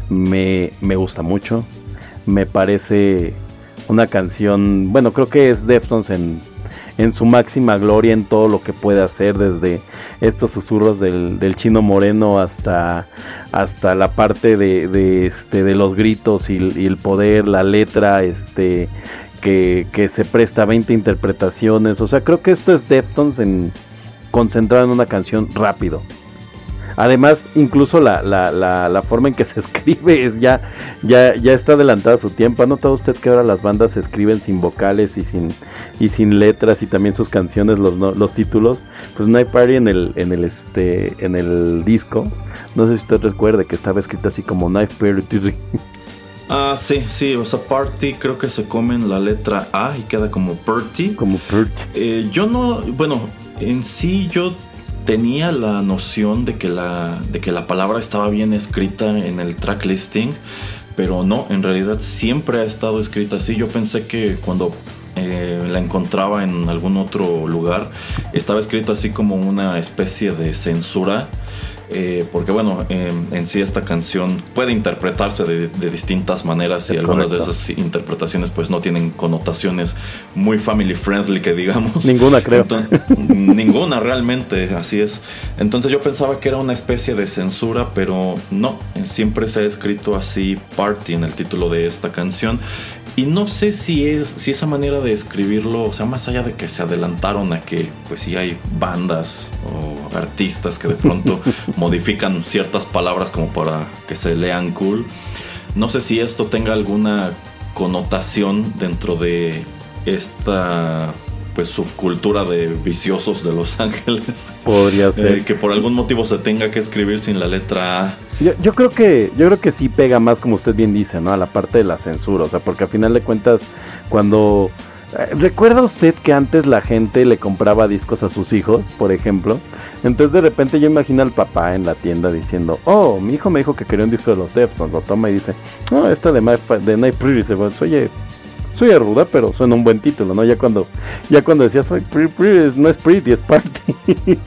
Me, me gusta mucho. Me parece una canción, bueno, creo que es Deftones en, en su máxima gloria en todo lo que puede hacer, desde estos susurros del, del chino moreno hasta, hasta la parte de, de, este, de los gritos y, y, el poder, la letra, este, que, que, se presta a 20 interpretaciones. O sea, creo que esto es Deftones en, concentrado en una canción rápido. Además, incluso la, la, la, la, forma en que se escribe es ya, ya, ya está adelantada su tiempo. ¿Ha notado usted que ahora las bandas se escriben sin vocales y sin, y sin letras y también sus canciones, los, los títulos? Pues Night Party en el, en el este, en el disco, no sé si usted recuerde que estaba escrito así como Night Party. Ah, sí, sí, o sea, party creo que se comen la letra A y queda como Party. Como Party. Eh, yo no, bueno, en sí yo tenía la noción de que la, de que la palabra estaba bien escrita en el track listing, pero no, en realidad siempre ha estado escrita así. Yo pensé que cuando eh, la encontraba en algún otro lugar, estaba escrito así como una especie de censura eh, porque bueno, eh, en sí esta canción puede interpretarse de, de distintas maneras y algunas correcto. de esas interpretaciones pues no tienen connotaciones muy family friendly que digamos. Ninguna creo. Entonces, ninguna realmente, así es. Entonces yo pensaba que era una especie de censura, pero no, siempre se ha escrito así Party en el título de esta canción. Y no sé si es si esa manera de escribirlo, o sea, más allá de que se adelantaron a que pues sí hay bandas o artistas que de pronto modifican ciertas palabras como para que se lean cool. No sé si esto tenga alguna connotación dentro de esta pues subcultura de viciosos de Los Ángeles. Podría ser. Eh, que por algún motivo se tenga que escribir sin la letra A. Yo, yo, creo que yo creo que sí pega más como usted bien dice, ¿no? A la parte de la censura, o sea, porque al final de cuentas cuando eh, ¿Recuerda usted que antes la gente le compraba discos a sus hijos, por ejemplo? Entonces de repente yo imagino al papá en la tienda diciendo, oh, mi hijo me dijo que quería un disco de los Deftones, lo toma y dice, no, esta de, My, de Night Pretty, se oye, soy ruda, pero suena un buen título, ¿no? Ya cuando, ya cuando decías, soy pretty, pretty, no es pretty, es party.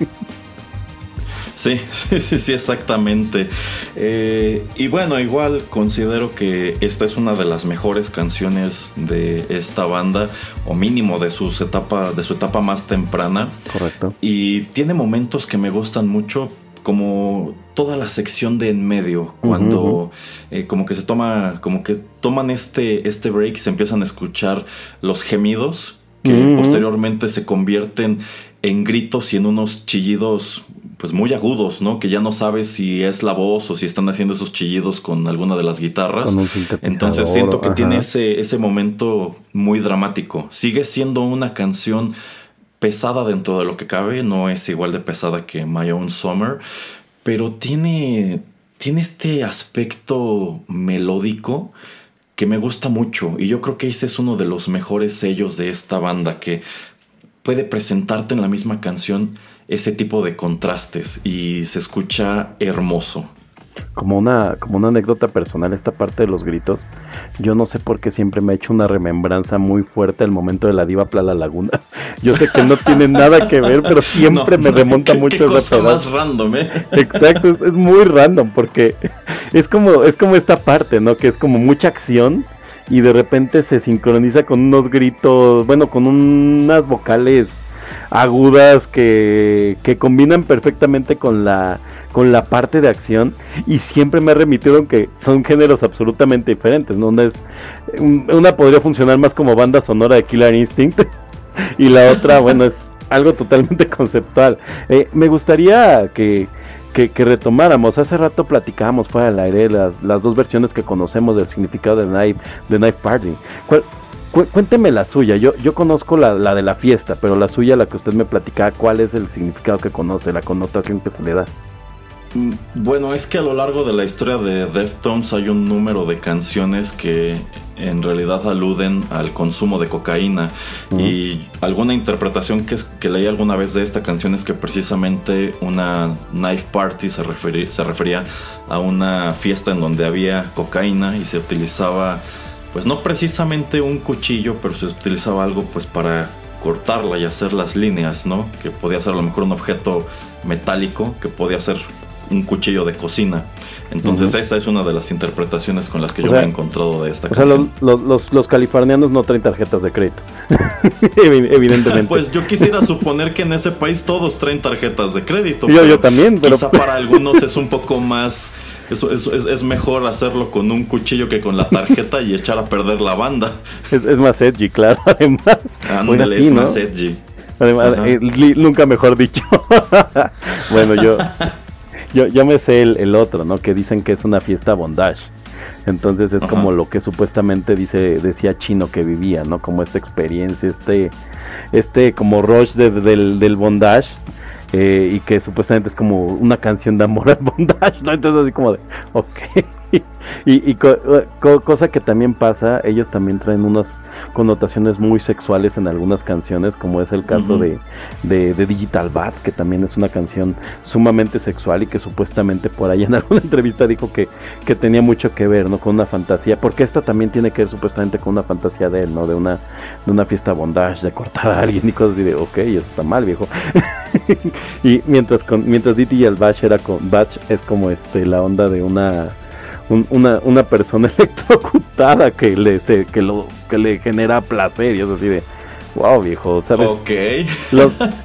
Sí, sí, sí, sí, exactamente. Eh, y bueno, igual considero que esta es una de las mejores canciones de esta banda, o mínimo de, sus etapa, de su etapa más temprana. Correcto. Y tiene momentos que me gustan mucho, como toda la sección de en medio, cuando uh -huh. eh, como que se toma, como que toman este, este break y se empiezan a escuchar los gemidos que uh -huh. posteriormente se convierten en gritos y en unos chillidos pues muy agudos, ¿no? Que ya no sabes si es la voz o si están haciendo esos chillidos con alguna de las guitarras. Entonces siento que ajá. tiene ese, ese momento muy dramático. Sigue siendo una canción pesada dentro de lo que cabe, no es igual de pesada que My Own Summer, pero tiene, tiene este aspecto melódico que me gusta mucho y yo creo que ese es uno de los mejores sellos de esta banda que puede presentarte en la misma canción ese tipo de contrastes y se escucha hermoso. Como una, como una anécdota personal, esta parte de los gritos, yo no sé por qué siempre me ha hecho una remembranza muy fuerte al momento de la diva Plala Laguna. Yo sé que no tiene nada que ver, pero siempre no, me remonta ¿qué, mucho qué cosa más random, ¿eh? Exacto, es, es, muy random porque es como, es como esta parte, ¿no? Que es como mucha acción y de repente se sincroniza con unos gritos, bueno, con unas vocales agudas que, que combinan perfectamente con la con la parte de acción y siempre me ha remitido que son géneros absolutamente diferentes, ¿no? Una, es, una podría funcionar más como banda sonora de Killer Instinct y la otra, bueno, es algo totalmente conceptual. Eh, me gustaría que, que, que, retomáramos, hace rato platicábamos fuera del aire las, las dos versiones que conocemos del significado de Night, de Night Party. ¿Cuál, cuénteme la suya, yo, yo conozco la, la, de la fiesta, pero la suya, la que usted me platicaba, ¿cuál es el significado que conoce, la connotación que se le da? Mm, bueno, es que a lo largo de la historia de Deftones hay un número de canciones que en realidad aluden al consumo de cocaína. Y alguna interpretación que, que, leí alguna vez de esta canción es que precisamente una knife party se, se refería a una fiesta en donde había cocaína y se utilizaba, pues no precisamente un cuchillo, pero se utilizaba algo pues para cortarla y hacer las líneas, ¿no? Que podía ser a lo mejor un objeto metálico, que podía ser un cuchillo de cocina. Entonces esa es una de las interpretaciones con las que yo me he encontrado de esta canción. los, californianos no traen tarjetas de crédito, evidentemente. pues yo quisiera suponer que en ese país todos traen tarjetas de crédito. Yo, yo también, pero... Quizá para algunos es un poco más... Eso, es, mejor hacerlo con un cuchillo que con la tarjeta y echar a perder la banda. Es, más edgy, claro, además. Ándale, es más edgy. Además, eh, nunca mejor dicho. bueno, yo, yo, yo me sé el, otro, ¿no? Que dicen que es una fiesta bondage. Entonces es como lo que supuestamente dice, decía Chino que vivía, ¿no? Como esta experiencia, este, este como rush del, del bondage. Eh, y que supuestamente es como una canción de amor al bondage, ¿no? Entonces así como de, ok. y, cosa que también pasa, ellos también traen unos connotaciones muy sexuales en algunas canciones, como es el caso de, de, Digital Bad, que también es una canción sumamente sexual y que supuestamente por ahí en alguna entrevista dijo que, que tenía mucho que ver, ¿no? Con una fantasía, porque esta también tiene que ver supuestamente con una fantasía de él, ¿no? De una, de una fiesta bondage, de cortar a alguien y cosas así de, ok, eso está mal, viejo. y mientras con, mientras Digital Batch era con, Batch es como este, la onda de una una, una persona electrocutada que le, que, lo, que le genera placer y es así de, wow, viejo, ¿sabes? Ok.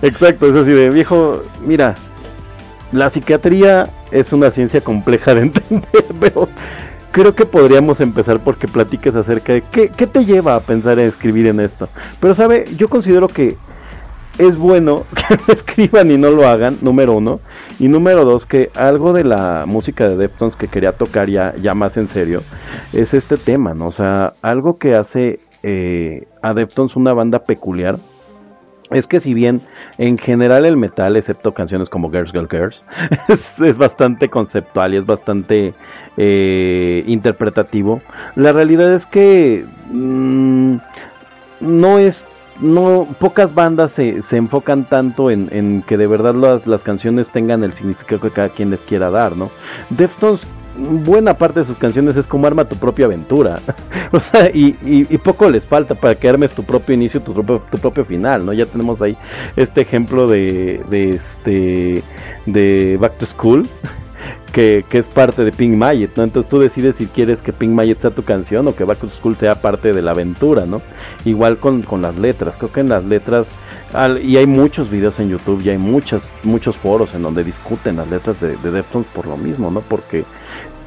exacto, es así de, viejo, mira, la psiquiatría es una ciencia compleja de entender, pero creo que podríamos empezar porque platiques acerca de qué, qué te lleva a pensar en escribir en esto. Pero, ¿sabe? Yo considero que es bueno que lo escriban y no lo hagan, número uno. Y número dos, que algo de la música de Deftones que quería tocar ya, ya más en serio, es este tema, ¿no? O sea, algo que hace eh, a Deftones una banda peculiar. Es que si bien en general el metal, excepto canciones como Girls Girl Girls, es, bastante conceptual y es bastante eh, interpretativo, la realidad es que mm, no es no pocas bandas se, se enfocan tanto en, que de verdad las, las, canciones tengan el significado que cada quien les quiera dar, ¿no? Deftones buena parte de sus canciones es como arma tu propia aventura. o sea, y, y, poco les falta para que armes tu propio inicio, tu propio, tu propio final, ¿no? Ya tenemos ahí este ejemplo de, de este de Back to School que, es parte de Pink Mayet, ¿no? Entonces tú decides si quieres que Pink Mayet sea tu canción o que Back to School sea parte de la aventura, ¿no? Igual con, las letras, creo que en las letras, y hay muchos videos en YouTube y hay muchos, muchos foros en donde discuten las letras de, de Deftones por lo mismo, ¿no? Porque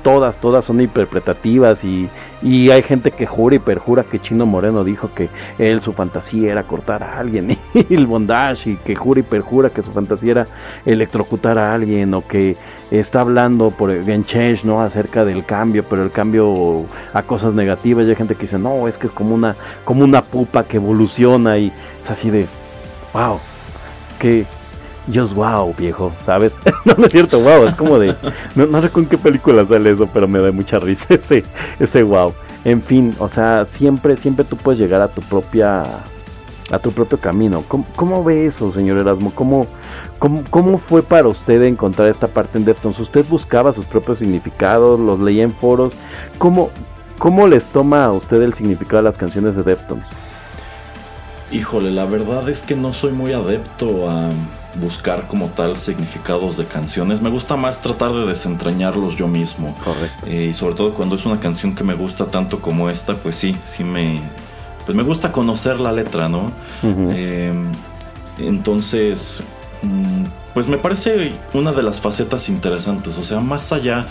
todas, todas son interpretativas y, y, hay gente que jura y perjura que Chino Moreno dijo que él su fantasía era cortar a alguien y el bondage y que jura y perjura que su fantasía era electrocutar a alguien o que está hablando por Genchech, ¿no? acerca del cambio, pero el cambio a cosas negativas y hay gente que dice, "No, es que es como una como una pupa que evoluciona" y es así de wow, que Just wow, viejo, ¿sabes? no, es cierto, wow, es como de. No, no sé con qué película sale eso, pero me da mucha risa ese, ese wow. En fin, o sea, siempre, siempre tú puedes llegar a tu propia. a tu propio camino. ¿Cómo, ve eso, señor Erasmo? ¿Cómo, cómo, fue para usted encontrar esta parte en Deftones? ¿Usted buscaba sus propios significados? ¿Los leía en foros? ¿Cómo, cómo les toma a usted el significado de las canciones de Deftones? Híjole, la verdad es que no soy muy adepto a buscar como tal significados de canciones. Me gusta más tratar de desentrañarlos yo mismo. Correcto. Eh, y sobre todo cuando es una canción que me gusta tanto como esta, pues sí, sí me. Pues me gusta conocer la letra, ¿no? Em, entonces. Mm, pues me parece una de las facetas interesantes. O sea, más allá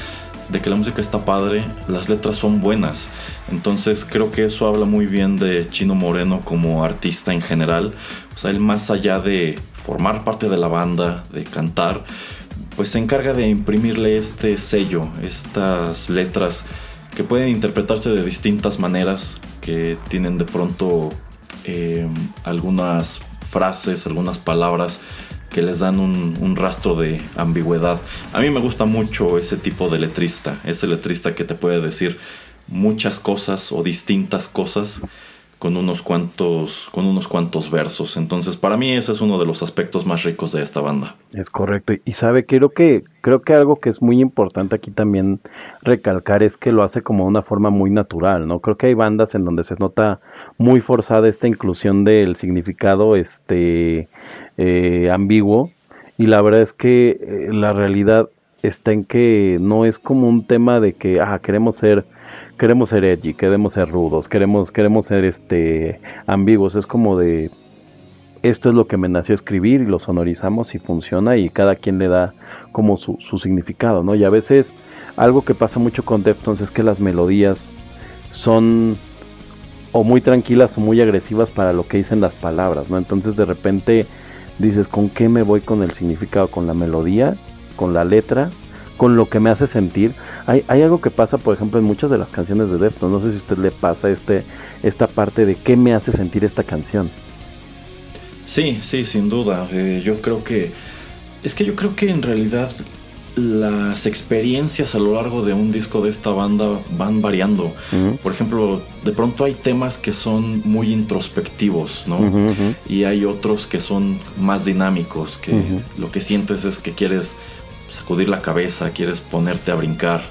de que la música está padre, las letras son buenas. Entonces creo que eso habla muy bien de Chino Moreno como artista en general. O sea, él más allá de formar parte de la banda, de cantar, pues se encarga de imprimirle este sello, estas letras que pueden interpretarse de distintas maneras, que tienen de pronto eh, algunas frases, algunas palabras que les dan un, rastro de ambigüedad. A mí me gusta mucho ese tipo de letrista, ese letrista que te puede decir muchas cosas o distintas cosas con unos cuantos con unos cuantos versos. Entonces, para mí ese es uno de los aspectos más ricos de esta banda. Es correcto. Y sabe, creo que creo que algo que es muy importante aquí también recalcar es que lo hace como una forma muy natural, ¿no? Creo que hay bandas en donde se nota muy forzada esta inclusión del significado este eh, ambiguo y la verdad es que eh, la realidad está en que no es como un tema de que ah, queremos ser queremos ser edgy, queremos ser rudos, queremos queremos ser este ambiguos, es como de esto es lo que me nació escribir y lo sonorizamos y funciona y cada quien le da como su, su significado, ¿no? Y a veces algo que pasa mucho con Deftones es que las melodías son o muy tranquilas o muy agresivas para lo que dicen las palabras, ¿no? Entonces de repente dices, ¿con qué me voy con el significado? ¿Con la melodía? ¿Con la letra? ¿Con lo que me hace sentir? Hay, hay algo que pasa, por ejemplo, en muchas de las canciones de Deftones. No sé si a usted le pasa este, esta parte de qué me hace sentir esta canción. Sí, sí, sin duda. Eh, yo creo que... Es que yo creo que en realidad las experiencias a lo largo de un disco de esta banda van variando. Por ejemplo, de pronto hay temas que son muy introspectivos, ¿no? Y hay otros que son más dinámicos, que lo que sientes es que quieres sacudir la cabeza, quieres ponerte a brincar.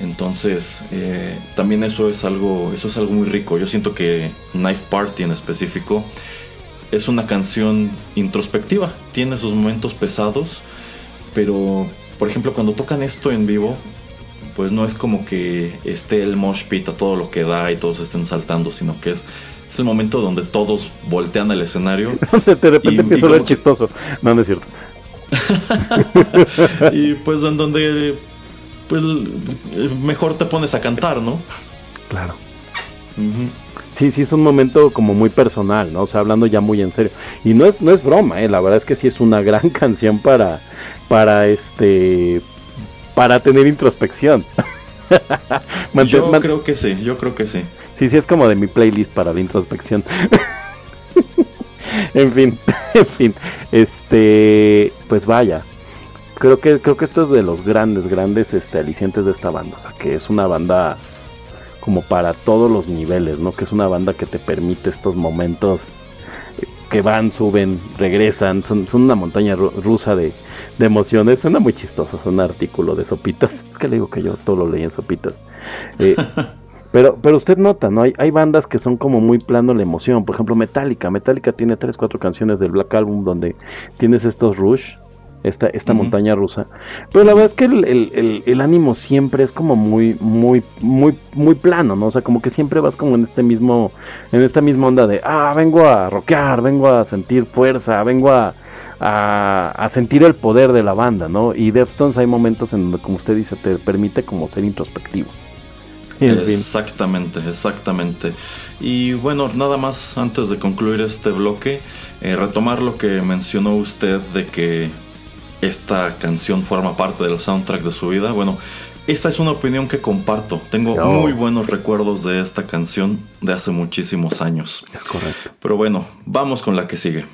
Entonces, eh, también eso es algo, eso es algo muy rico. Yo siento que Knife Party en específico es una canción introspectiva. Tiene sus momentos pesados, pero por ejemplo, cuando tocan esto en vivo, pues no es como que esté el mosh pit a todo lo que da y todos estén saltando, sino que es, es el momento donde todos voltean al escenario. de repente empieza a ver chistoso. No, no es cierto. y pues en donde pues, mejor te pones a cantar, ¿no? Claro. Sí, sí, es un momento como muy personal, ¿no? O sea, hablando ya muy en serio. Y no es, no es broma, ¿eh? La verdad es que sí es una gran canción para, para este para tener introspección. yo creo que sí, yo creo que sí. Sí, sí es como de mi playlist para la introspección. En fin, en fin, este, pues vaya. Creo que creo que esto es de los grandes grandes este alicientes de esta banda, o sea, que es una banda como para todos los niveles, ¿no? Que es una banda que te permite estos momentos que van, suben, regresan, son, son una montaña rusa de, de emociones. Suena muy chistoso, es un artículo de sopitas. Es que le digo que yo todo lo leí en sopitas. Eh, pero, pero usted nota, ¿no? Hay, hay bandas que son como muy plano la emoción. Por ejemplo, Metallica. Metallica tiene tres, cuatro canciones del Black Album donde tienes estos rush esta, esta montaña rusa. Pero la verdad es que el, ánimo siempre es como muy, muy, muy, muy plano, ¿no? O sea, como que siempre vas como en este mismo, en esta misma onda de, ah, vengo a rockear, vengo a sentir fuerza, vengo a, a, sentir el poder de la banda, ¿no? Y Deftones hay momentos en donde, como usted dice, te permite como ser introspectivo. Exactamente, exactamente. Y bueno, nada más antes de concluir este bloque, eh, retomar lo que mencionó usted de que esta canción forma parte del soundtrack de su vida. Bueno, esa es una opinión que comparto. Tengo muy buenos recuerdos de esta canción de hace muchísimos años. Es correcto. Pero bueno, vamos con la que sigue.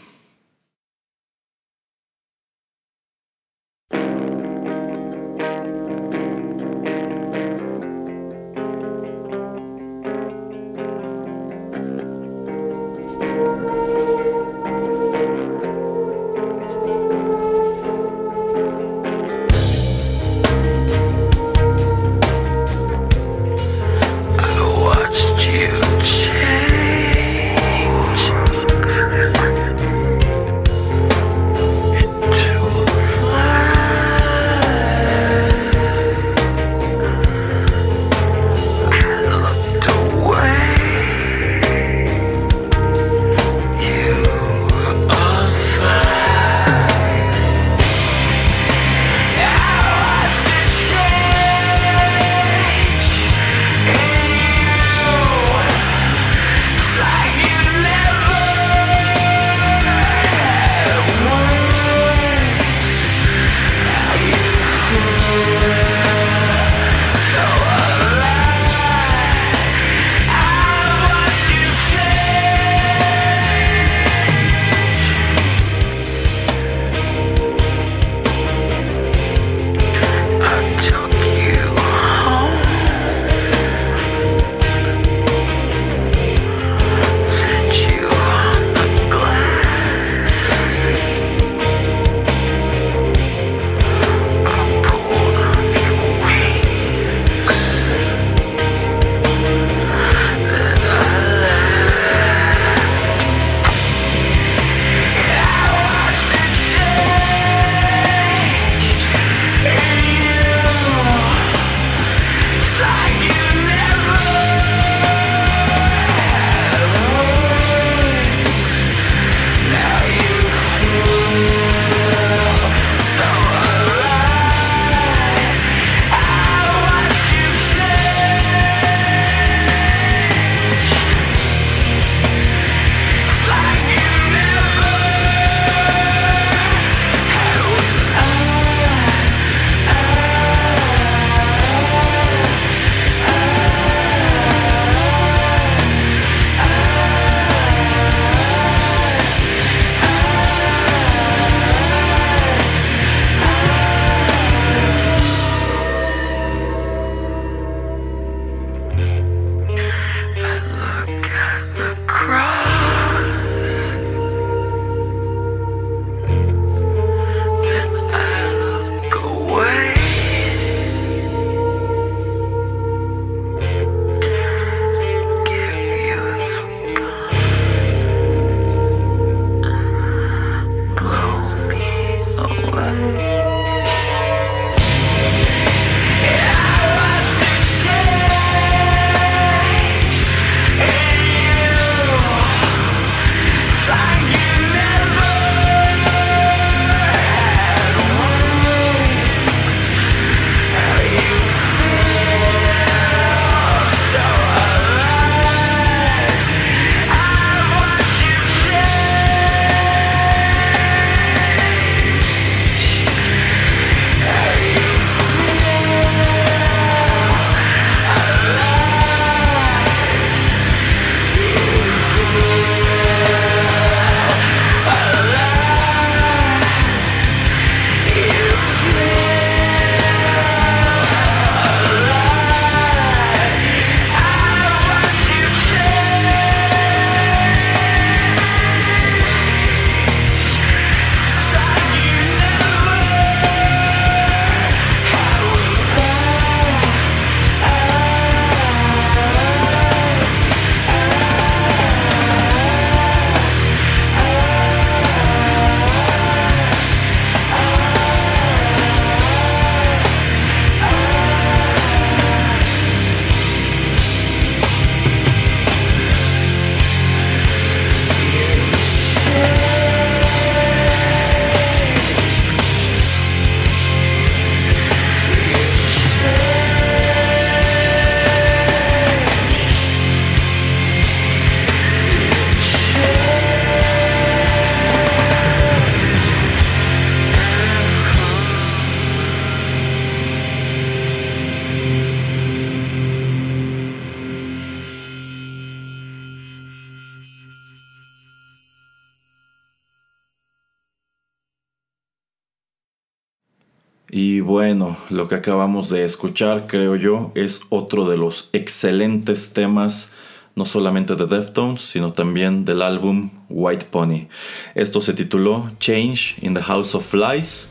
Que acabamos de escuchar, creo yo, es otro de los excelentes temas, no solamente de Deftones, sino también del álbum White Pony. Esto se tituló Change in the House of Flies.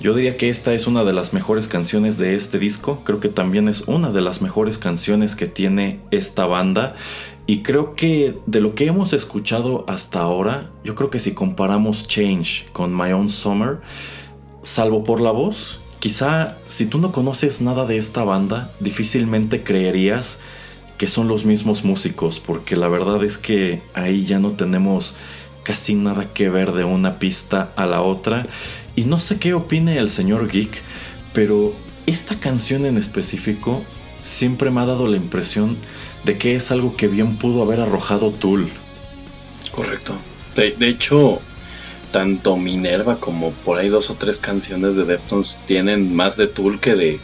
Yo diría que esta es una de las mejores canciones de este disco, creo que también es una de las mejores canciones que tiene esta banda. Y creo que de lo que hemos escuchado hasta ahora, yo creo que si comparamos Change con My Own Summer, salvo por la voz, quizá si tú no conoces nada de esta banda, difícilmente creerías que son los mismos músicos, porque la verdad es que ahí ya no tenemos casi nada que ver de una pista a la otra. Y no sé qué opine el señor Geek, pero esta canción en específico siempre me ha dado la impresión de que es algo que bien pudo haber arrojado Tool. Correcto. De, de hecho, tanto Minerva como por ahí dos o tres canciones de Deftones tienen más de Tool que de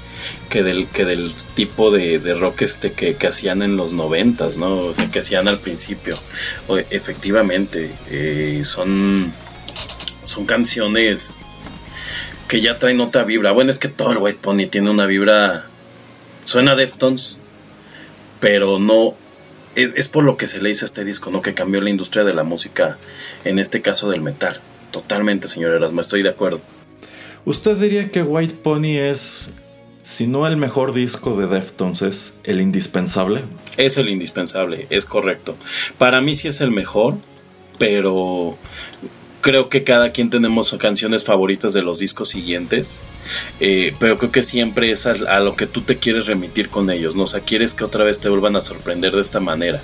que del que del tipo de, rock este que, hacían en los noventas, ¿no? O sea, que hacían al principio. efectivamente, eh, son son canciones que ya traen otra vibra. Bueno, es que todo el White Pony tiene una vibra. Suena Deftones, pero no es, por lo que se le hizo a este disco, ¿no? Que cambió la industria de la música, en este caso del metal. Totalmente, señor Erasmo, estoy de acuerdo. ¿Usted diría que White Pony es, si no el mejor disco de Deftones, es el indispensable? Es el indispensable, es correcto. Para mí sí es el mejor, pero creo que cada quien tenemos canciones favoritas de los discos siguientes, eh, pero creo que siempre es a, lo que tú te quieres remitir con ellos, ¿no? O sea, quieres que otra vez te vuelvan a sorprender de esta manera.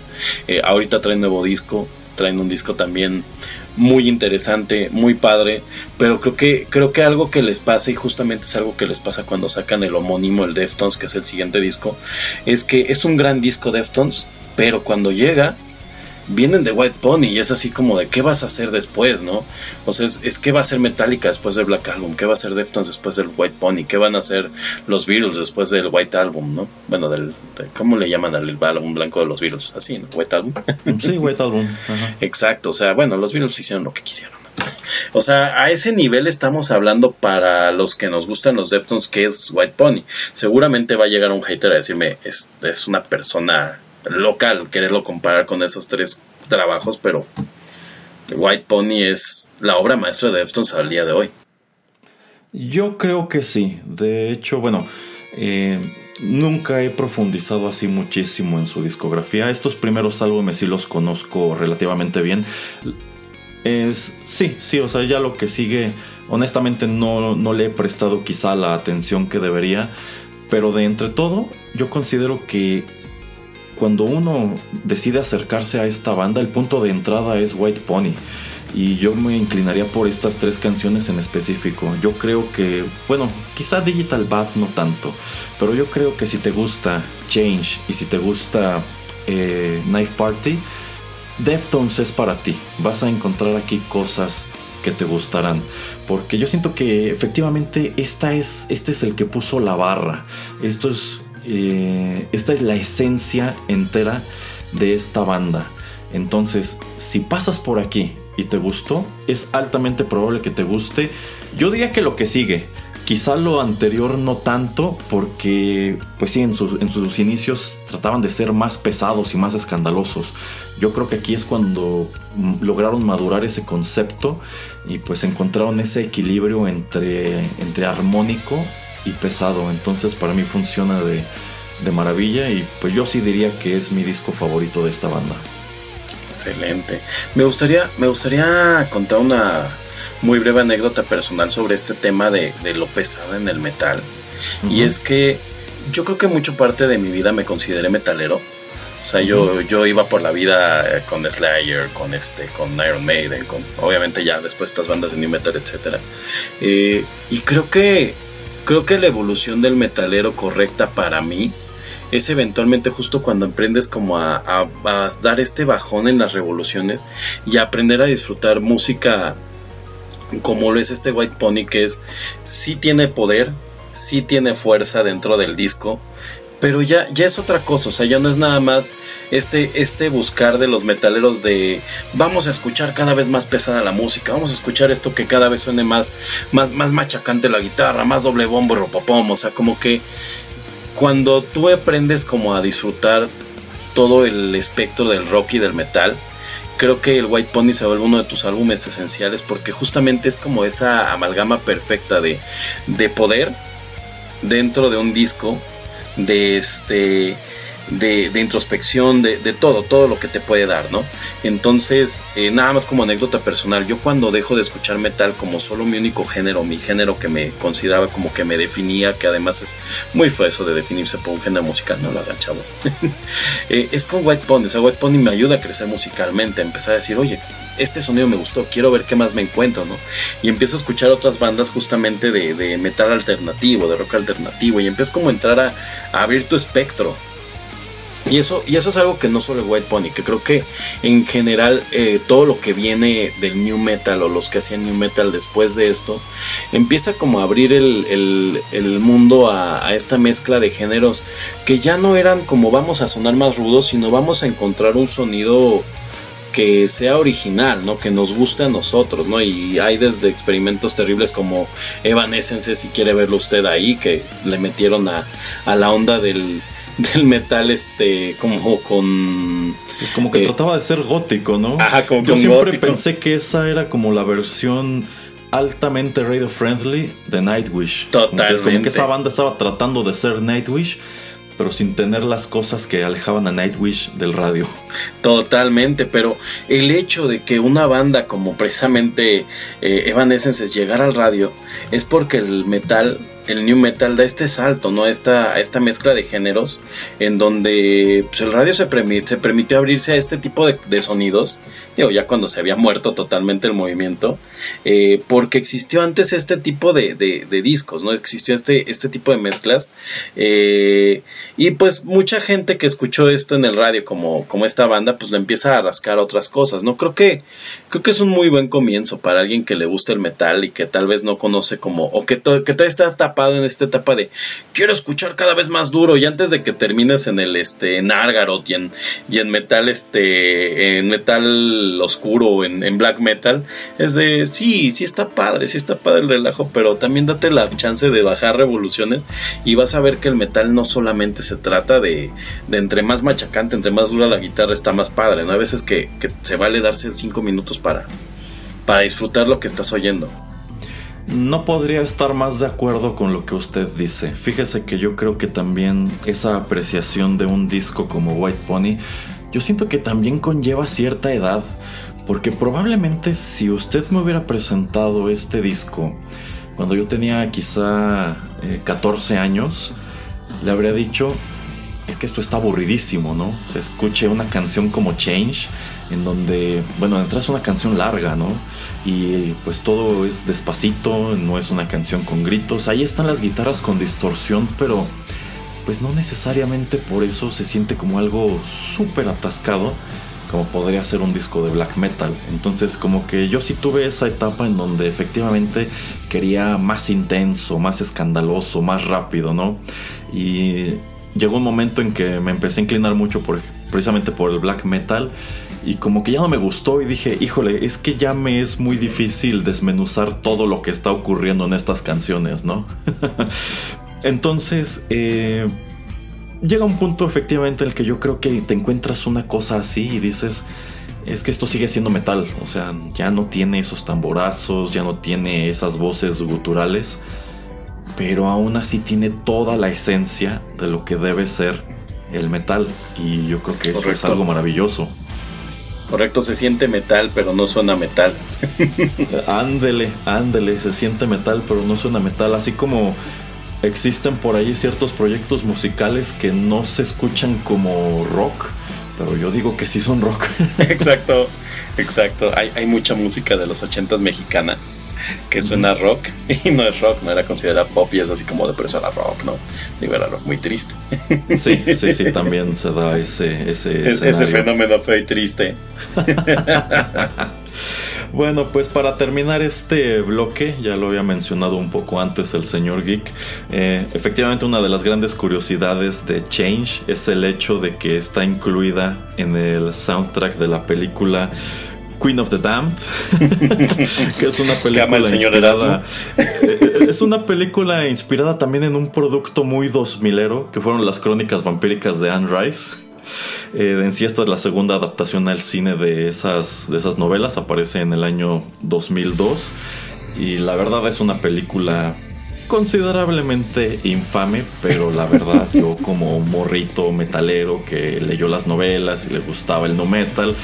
Eh, ahorita traen nuevo disco, traen un disco también muy interesante, muy padre, pero creo que creo que algo que les pasa y justamente es algo que les pasa cuando sacan el homónimo el Deftones, que es el siguiente disco, es que es un gran disco Deftones, pero cuando llega vienen de White Pony y es así como de qué vas a hacer después, ¿no? O sea, es, es qué va a hacer Metallica después del Black Album, qué va a hacer Deftones después del White Pony, qué van a hacer los Beatles después del White Album, ¿no? Bueno, del, ¿cómo le llaman al álbum blanco de los Beatles? Así, ¿no? White Album. Sí, White Album. Exacto, o sea, bueno, los Beatles hicieron lo que quisieron. O sea, a ese nivel estamos hablando para los que nos gustan los Deftones, que es White Pony. Seguramente va a llegar un hater a decirme, es, es una persona local quererlo comparar con esos tres trabajos, pero White Pony es la obra maestra de Deftones al día de hoy. Yo creo que sí. De hecho, bueno, eh, nunca he profundizado así muchísimo en su discografía. Estos primeros álbumes sí los conozco relativamente bien. Es, sí, sí, o sea, ya lo que sigue, honestamente no, no le he prestado quizá la atención que debería. Pero de entre todo, yo considero que cuando uno decide acercarse a esta banda, el punto de entrada es White Pony. Y yo me inclinaría por estas tres canciones en específico. Yo creo que, bueno, quizá Digital Bath no tanto, pero yo creo que si te gusta Change y si te gusta eh, Knife Party, Deftones es para ti. Vas a encontrar aquí cosas que te gustarán. Porque yo siento que efectivamente esta es, este es el que puso la barra. Esto es eh, esta es la esencia entera de esta banda. Entonces, si pasas por aquí y te gustó, es altamente probable que te guste. Yo diría que lo que sigue, quizá lo anterior no tanto, porque, pues sí, en sus, inicios trataban de ser más pesados y más escandalosos. Yo creo que aquí es cuando lograron madurar ese concepto y pues encontraron ese equilibrio entre, entre armónico y pesado. Entonces para mí funciona de, maravilla y pues yo sí diría que es mi disco favorito de esta banda. Excelente. Me gustaría, me gustaría contar una muy breve anécdota personal sobre este tema de, lo pesado en el metal. Y es que yo creo que mucho parte de mi vida me consideré metalero. O sea, yo, yo iba por la vida con Slayer, con este, con Iron Maiden, con obviamente ya después estas bandas de new metal, etcétera. Eh, y creo que Creo que la evolución del metalero correcta para mí es eventualmente justo cuando aprendes como a, dar este bajón en las revoluciones y aprender a disfrutar música como lo es este White Pony que es sí tiene poder, sí tiene fuerza dentro del disco, pero ya, ya es otra cosa, o sea, ya no es nada más este, este buscar de los metaleros de vamos a escuchar cada vez más pesada la música, vamos a escuchar esto que cada vez suene más, más, más machacante la guitarra, más doble bombo, ropopom, o sea, como que cuando tú aprendes como a disfrutar todo el espectro del rock y del metal, creo que el White Pony se vuelve uno de tus álbumes esenciales porque justamente es como esa amalgama perfecta de, de poder dentro de un disco, de este de, introspección, de, todo, todo lo que te puede dar, ¿no? Entonces, eh, nada más como anécdota personal, yo cuando dejo de escuchar metal como solo mi único género, mi género que me consideraba como que me definía, que además es muy feo eso de definirse por un género musical, no lo hagan chavos, eh, es con White Pony, o sea, White Pony me ayuda a crecer musicalmente, a empezar a decir, oye, este sonido me gustó, quiero ver qué más me encuentro, ¿no? Y empiezo a escuchar otras bandas justamente de, metal alternativo, de rock alternativo, y empiezo como a entrar a abrir tu espectro, y eso, y eso es algo que no solo White Pony, que creo que en general eh, todo lo que viene del New Metal o los que hacían New Metal después de esto, empieza como a abrir el, mundo a, a, esta mezcla de géneros que ya no eran como vamos a sonar más rudos, sino vamos a encontrar un sonido que sea original, ¿no? Que nos guste a nosotros, ¿no? Y hay desde experimentos terribles como Evanescence, si quiere verlo usted ahí, que le metieron a, a la onda del del metal este como con pues como que eh, trataba de ser gótico no ajá, como yo siempre pensé que esa era como la versión altamente radio friendly de Nightwish. Totalmente como que, esa banda estaba tratando de ser Nightwish pero sin tener las cosas que alejaban a Nightwish del radio. Totalmente, pero el hecho de que una banda como precisamente eh, Evanescence llegara al radio es porque el metal el new metal da este salto, ¿no? Esta, esta mezcla de géneros en donde pues, el radio se, se permitió abrirse a este tipo de, sonidos, digo, ya cuando se había muerto totalmente el movimiento, eh, porque existió antes este tipo de, discos, ¿no? Existió este, este tipo de mezclas. Eh, y pues mucha gente que escuchó esto en el radio como, como esta banda, pues le empieza a rascar otras cosas, ¿no? Creo que, creo que es un muy buen comienzo para alguien que le gusta el metal y que tal vez no conoce como, o que, que todavía está en esta etapa de quiero escuchar cada vez más duro y antes de que termines en el este en Argaroth y en, y en metal este en metal oscuro en, en black metal es de sí sí está padre sí está padre el relajo pero también date la chance de bajar revoluciones y vas a ver que el metal no solamente se trata de, de entre más machacante entre más dura la guitarra está más padre no a veces que, que se vale darse cinco minutos para para disfrutar lo que estás oyendo no podría estar más de acuerdo con lo que usted dice. Fíjese que yo creo que también esa apreciación de un disco como White Pony, yo siento que también conlleva cierta edad. Porque probablemente si usted me hubiera presentado este disco cuando yo tenía quizá 14 eh, años, le habría dicho, es que esto está aburridísimo, ¿no? Se escuche una canción como Change, en donde, bueno, entras una canción larga, ¿no? Y pues todo es despacito, no es una canción con gritos. Ahí están las guitarras con distorsión, pero pues no necesariamente por eso se siente como algo súper atascado como podría ser un disco de black metal. Entonces como que yo sí tuve esa etapa en donde efectivamente quería más intenso, más escandaloso, más rápido, ¿no? Y llegó un momento en que me empecé a inclinar mucho por, precisamente por el black metal y como que ya no me gustó y dije, híjole, es que ya me es muy difícil desmenuzar todo lo que está ocurriendo en estas canciones, ¿no? Entonces, eh, llega un punto efectivamente en el que yo creo que te encuentras una cosa así y dices, es que esto sigue siendo metal, o sea, ya no tiene esos tamborazos, ya no tiene esas voces guturales, pero aún así tiene toda la esencia de lo que debe ser el metal y yo creo que eso es algo maravilloso. Correcto, se siente metal, pero no suena metal. ándele, ándele, se siente metal, pero no suena metal. Así como existen por ahí ciertos proyectos musicales que no se escuchan como rock, pero yo digo que sí son rock. exacto, exacto. Hay, hay mucha música de los ochentas mexicana que suena rock y no es rock, no era considerada pop y es así como de persona rock, ¿no? Digo, era rock muy triste. Sí, sí, sí, también se da ese, ese, ese fenómeno y triste. Bueno, pues para terminar este bloque, ya lo había mencionado un poco antes el señor Geek, eh, efectivamente una de las grandes curiosidades de Change es el hecho de que está incluida en el soundtrack de la película Queen of the Damned, que es una película inspirada. Eh, es una película inspirada también en un producto muy 2000ero, que fueron las crónicas vampíricas de Anne Rice. Eh, en sí, esta es la segunda adaptación al cine de esas, de esas novelas. Aparece en el año 2002. Y la verdad es una película considerablemente infame, pero la verdad yo como morrito metalero que leyó las novelas y le gustaba el no metal,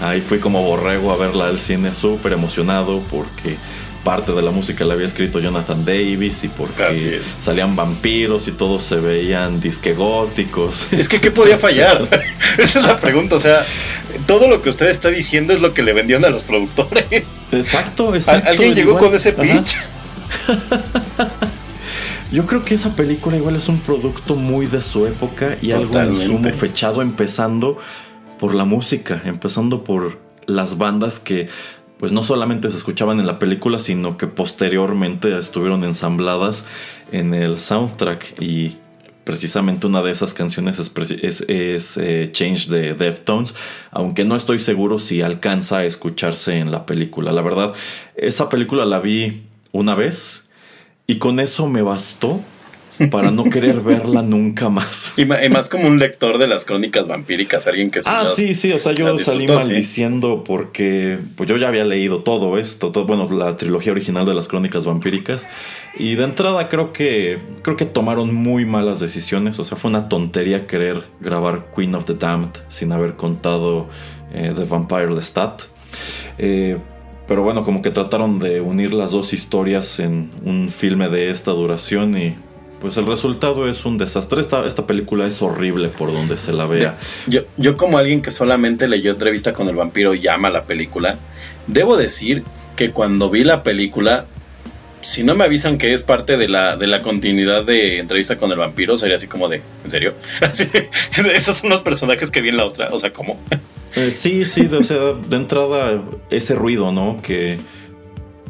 ahí fui como borrego a verla al cine súper emocionado porque parte de la música la había escrito Jonathan Davis y porque salían vampiros y todos se veían disque góticos. Es que ¿qué podía fallar? Esa es la pregunta, o sea, todo lo que usted está diciendo es lo que le vendieron a los productores. Exacto, exacto. Alguien llegó con ese pitch. Yo creo que esa película igual es un producto muy de su época y algo en sumo fechado empezando por la música, empezando por las bandas que pues no solamente se escuchaban en la película, sino que posteriormente estuvieron ensambladas en el soundtrack y precisamente una de esas canciones es, eh, Change de Deftones, aunque no estoy seguro si alcanza a escucharse en la película. La verdad, esa película la vi una vez y con eso me bastó para no querer verla nunca más. Y, más como un lector de las crónicas vampíricas, alguien que Ah, sí, sí, o sea, yo salí maldiciendo porque pues yo ya había leído todo esto, todo, bueno, la trilogía original de las crónicas vampíricas y de entrada creo que creo que tomaron muy malas decisiones, o sea, fue una tontería querer grabar Queen of the Damned sin haber contado eh, The Vampire Lestat. Eh, pero bueno, como que trataron de unir las dos historias en un filme de esta duración y pues el resultado es un desastre. Esta, película es horrible por donde se la vea. Yo, yo como alguien que solamente leyó entrevista con el vampiro y ama la película, debo decir que cuando vi la película, si no me avisan que es parte de la, de la continuidad de entrevista con el vampiro, sería así como de, ¿en serio? esos son los personajes que vi en la otra, o sea, ¿cómo? Eh, sí, sí, de, o sea, de entrada ese ruido, ¿no? Que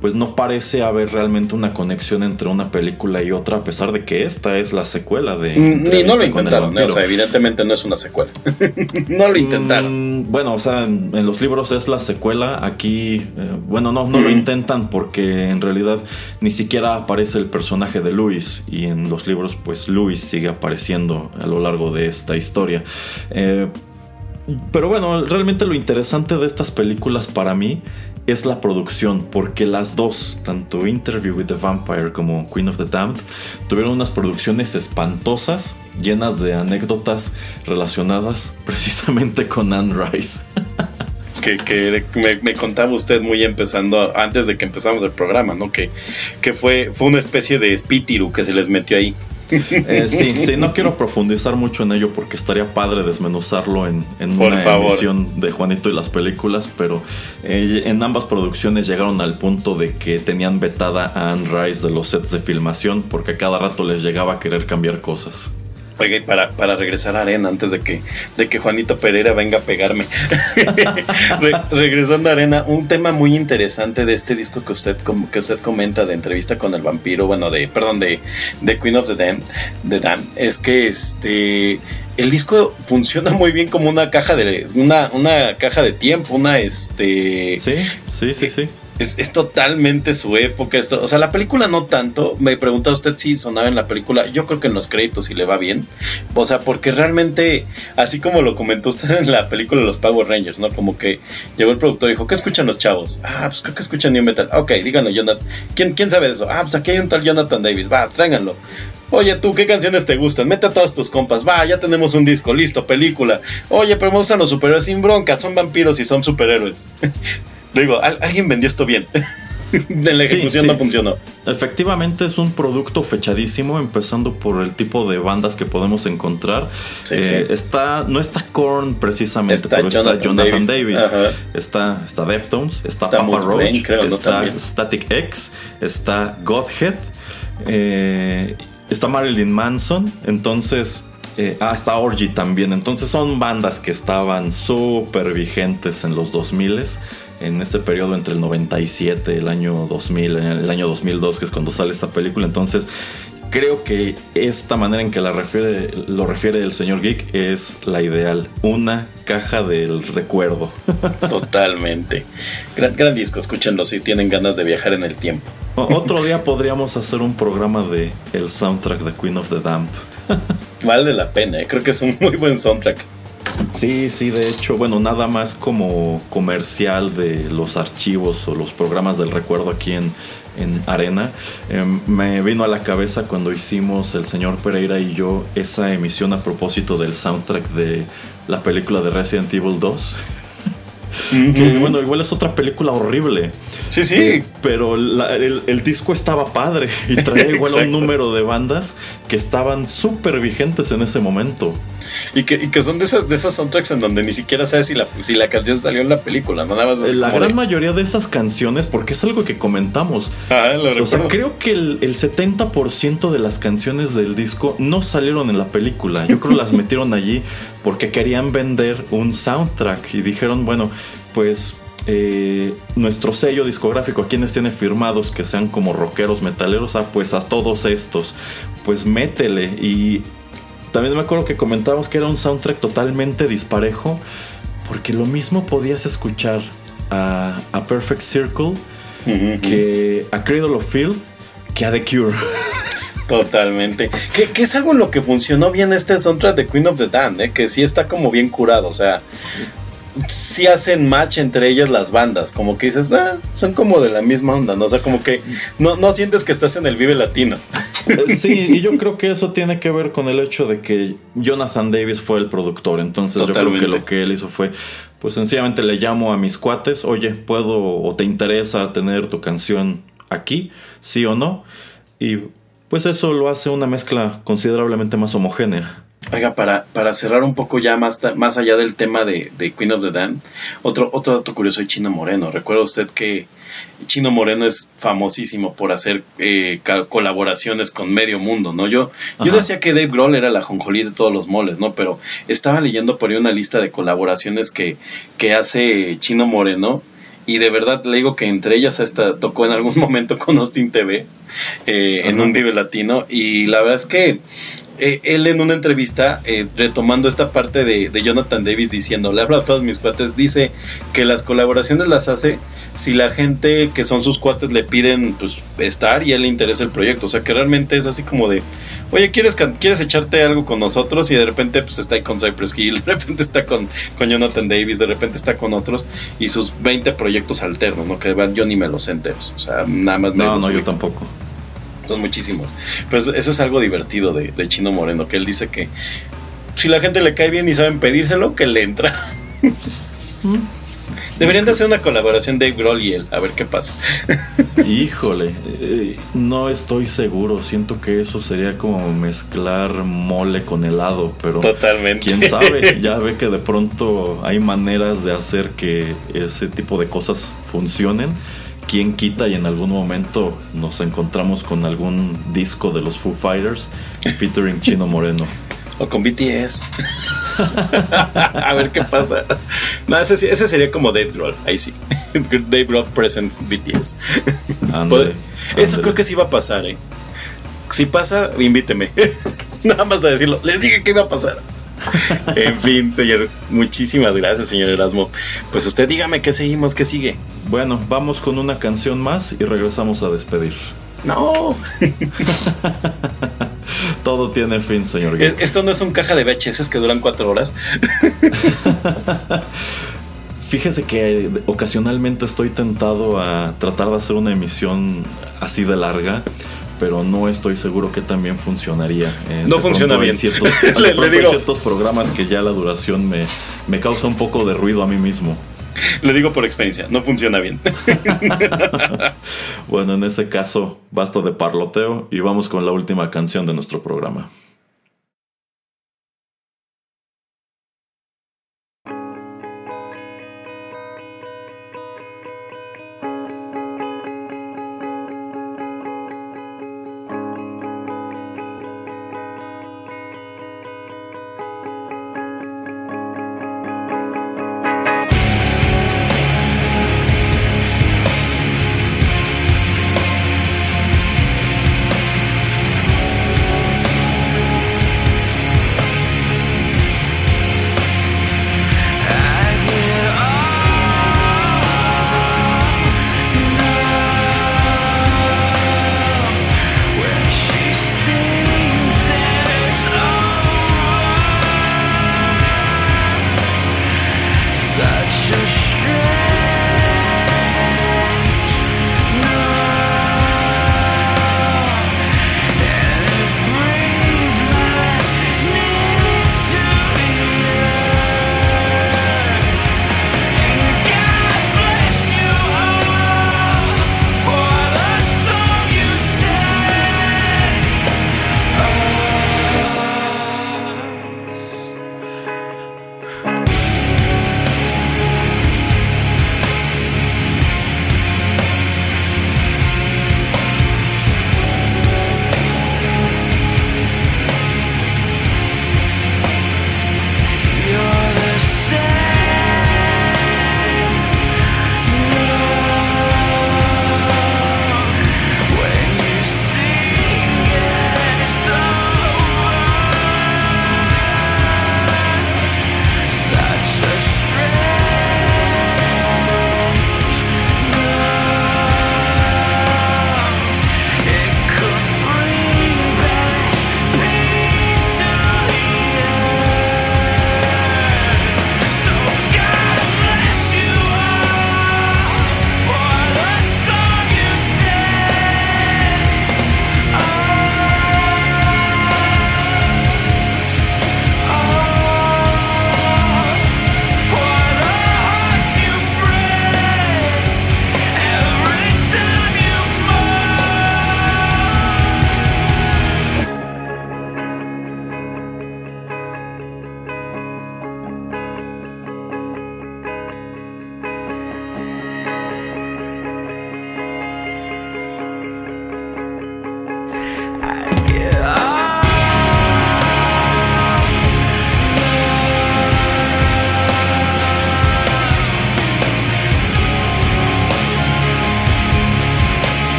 pues no parece haber realmente una conexión entre una película y otra, a pesar de que esta es la secuela de... Mm, ni no lo intentaron, ¿eh? o sea, evidentemente no es una secuela. no lo intentaron. Mm, bueno, o sea, en, los libros es la secuela, aquí, eh, bueno, no, no lo intentan porque en realidad ni siquiera aparece el personaje de Luis y en los libros pues Luis sigue apareciendo a lo largo de esta historia. Eh, pero bueno, realmente lo interesante de estas películas para mí es la producción, porque las dos, tanto Interview with the Vampire como Queen of the Damned, tuvieron unas producciones espantosas, llenas de anécdotas relacionadas precisamente con Anne Rice. que, me, contaba usted muy empezando, antes de que empezamos el programa, ¿no? Que, que fue, fue una especie de espíritu que se les metió ahí. Eh, sí, sí, no quiero profundizar mucho en ello porque estaría padre desmenuzarlo en, una emisión de Juanito y las películas, pero eh, en ambas producciones llegaron al punto de que tenían vetada a Anne Rice de los sets de filmación porque cada rato les llegaba a querer cambiar cosas. Para, para regresar a Arena antes de que, de que Juanito Pereira venga a pegarme. regresando a Arena, un tema muy interesante de este disco que usted, que usted comenta de entrevista con el vampiro, bueno, de, perdón, de, de Queen of the Dam, the Dam, es que este el disco funciona muy bien como una caja de una, una caja de tiempo, una este Sí, sí, sí, sí es, totalmente su época. Esto, o sea, la película no tanto. Me pregunta usted si sonaba en la película. Yo creo que en los créditos si le va bien. O sea, porque realmente, así como lo comentó usted en la película de los Power Rangers, ¿no? Como que llegó el productor y dijo, ¿qué escuchan los chavos? Ah, pues creo que escuchan New Metal. Ok, díganlo, Jonathan. ¿Quién, ¿Quién sabe de eso? Ah, pues aquí hay un tal Jonathan Davis. Va, tráiganlo. Oye, tú, ¿qué canciones te gustan? Mete a todas tus compas. Va, ya tenemos un disco, listo, película. Oye, pero me gustan los superhéroes sin bronca. Son vampiros y son superhéroes. Digo, alguien vendió esto bien. de la ejecución no funcionó. Efectivamente es un producto fechadísimo, empezando por el tipo de bandas que podemos encontrar. Eh, está, no está Korn precisamente, pero está Jonathan Davis. Está, está Deftones, está, Papa Roach, está Static X, está Godhead, eh, está Marilyn Manson. Entonces eh, hasta Orgy también. Entonces son bandas que estaban súper vigentes en los 2000 en este periodo entre el 97 el año 2000, el año 2002 que es cuando sale esta película. Entonces creo que esta manera en que la refiere, lo refiere el señor Geek es la ideal. Una caja del recuerdo. Totalmente. Gran, gran disco, escúchenlo si tienen ganas de viajar en el tiempo. Otro día podríamos hacer un programa de el soundtrack de Queen of the Damned. vale la pena, ¿eh? creo que es un muy buen soundtrack. Sí, sí, de hecho, bueno, nada más como comercial de los archivos o los programas del recuerdo aquí en, en Arena, em, me vino a la cabeza cuando hicimos el señor Pereira y yo esa emisión a propósito del soundtrack de la película de Resident Evil 2. Que bueno, igual es otra película horrible. Sí, sí. Eh, pero el, disco estaba padre y traía igual un número de bandas que estaban súper vigentes en ese momento. Y que, y que son de esas, de esas soundtracks en donde ni siquiera sabes si la, si la canción salió en la película, no nada más La gran mayoría de esas canciones, porque es algo que comentamos. Ah, lo o sea, creo que el, el 70% de las canciones del disco no salieron en la película. Yo creo que las metieron allí porque querían vender un soundtrack y dijeron, bueno, pues eh, nuestro sello discográfico, a quienes tiene firmados que sean como rockeros, metaleros, ah, pues a todos estos, pues métele. Y también me acuerdo que comentábamos que era un soundtrack totalmente disparejo, porque lo mismo podías escuchar a, Perfect Circle que a Cradle of Field que a The Cure. Totalmente. Que, es algo en lo que funcionó bien este soundtrack de Queen of the Damned, ¿eh? que sí está como bien curado. O sea, sí hacen match entre ellas las bandas, como que dices, ah, son como de la misma onda, ¿no? O sea, como que no, no sientes que estás en el Vive Latino. Eh, sí, y yo creo que eso tiene que ver con el hecho de que Jonathan Davis fue el productor, entonces yo creo que lo que él hizo fue, pues sencillamente le llamo a mis cuates, oye, ¿puedo o te interesa tener tu canción aquí? ¿Sí o no? Y pues eso lo hace una mezcla considerablemente más homogénea. Oiga, para, para cerrar un poco ya más, más allá del tema de, Queen of the Damned, otro, otro dato curioso es Chino Moreno. Recuerda usted que Chino Moreno es famosísimo por hacer eh, colaboraciones con medio mundo, ¿no? Yo, yo decía que Dave Grohl era la jonjolí de todos los moles, ¿no? Pero estaba leyendo por ahí una lista de colaboraciones que, que hace Chino Moreno y de verdad le digo que entre ellas esta tocó en algún momento con Austin TV eh, en un Vive Latino. Y la verdad es que eh, él en una entrevista, eh, retomando esta parte de, Jonathan Davis diciendo, le habla a todos mis cuates, dice que las colaboraciones las hace si la gente que son sus cuates le piden pues estar y a él le interesa el proyecto. O sea que realmente es así como de, oye, ¿quieres, quieres echarte algo con nosotros? Y de repente pues está ahí con Cypress Hill, de repente está con, con Jonathan Davis, de repente está con otros y sus 20 proyectos alternos, ¿no? Que van, yo ni me los enteros. O sea, nada más me No, no, yo tampoco son muchísimos. Pero eso es algo divertido de, Chino Moreno, que él dice que si la gente le cae bien y saben pedírselo, que le entra. Deberían de hacer una colaboración Dave Grohl y él, a ver qué pasa. Híjole, eh, no estoy seguro. Siento que eso sería como mezclar mole con helado, pero. Totalmente. Quién sabe, ya ve que de pronto hay maneras de hacer que ese tipo de cosas funcionen quién quita y en algún momento nos encontramos con algún disco de los Foo Fighters featuring Chino Moreno. O con BTS. a ver qué pasa. No, ese, sería como Dave Grohl, ahí sí. Dave Grohl presents BTS. Eso creo que sí va a pasar, eh. Si pasa, invíteme. Nada más a decirlo. Les dije que iba a pasar. en fin, señor, muchísimas gracias, señor Erasmo. Pues usted dígame qué seguimos, qué sigue. Bueno, vamos con una canción más y regresamos a despedir. No. Todo tiene fin, señor. Esto no es un caja de VHS que duran cuatro horas. Fíjese que ocasionalmente estoy tentado a tratar de hacer una emisión así de larga pero no estoy seguro que también funcionaría. Eh, no funciona bien. Ciertos, le, digo. Hay ciertos programas que ya la duración me, me causa un poco de ruido a mí mismo. Le digo por experiencia, no funciona bien. bueno, en ese caso, basta de parloteo y vamos con la última canción de nuestro programa.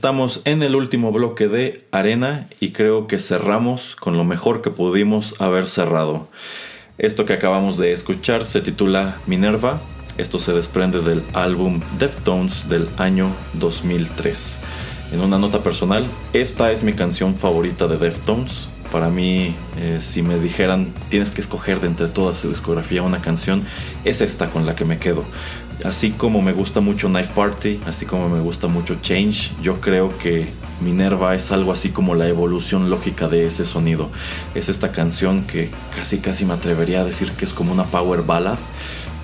Estamos en el último bloque de Arena y creo que cerramos con lo mejor que pudimos haber cerrado. Esto que acabamos de escuchar se titula Minerva. Esto se desprende del álbum Deftones del año 2003. En una nota personal, esta es mi canción favorita de Deftones. Para mí, eh, si me dijeran tienes que escoger de entre toda su discografía una canción, es esta con la que me quedo. Así como me gusta mucho Knife Party, así como me gusta mucho Change, yo creo que Minerva es algo así como la evolución lógica de ese sonido. Es esta canción que casi casi me atrevería a decir que es como una power ballad,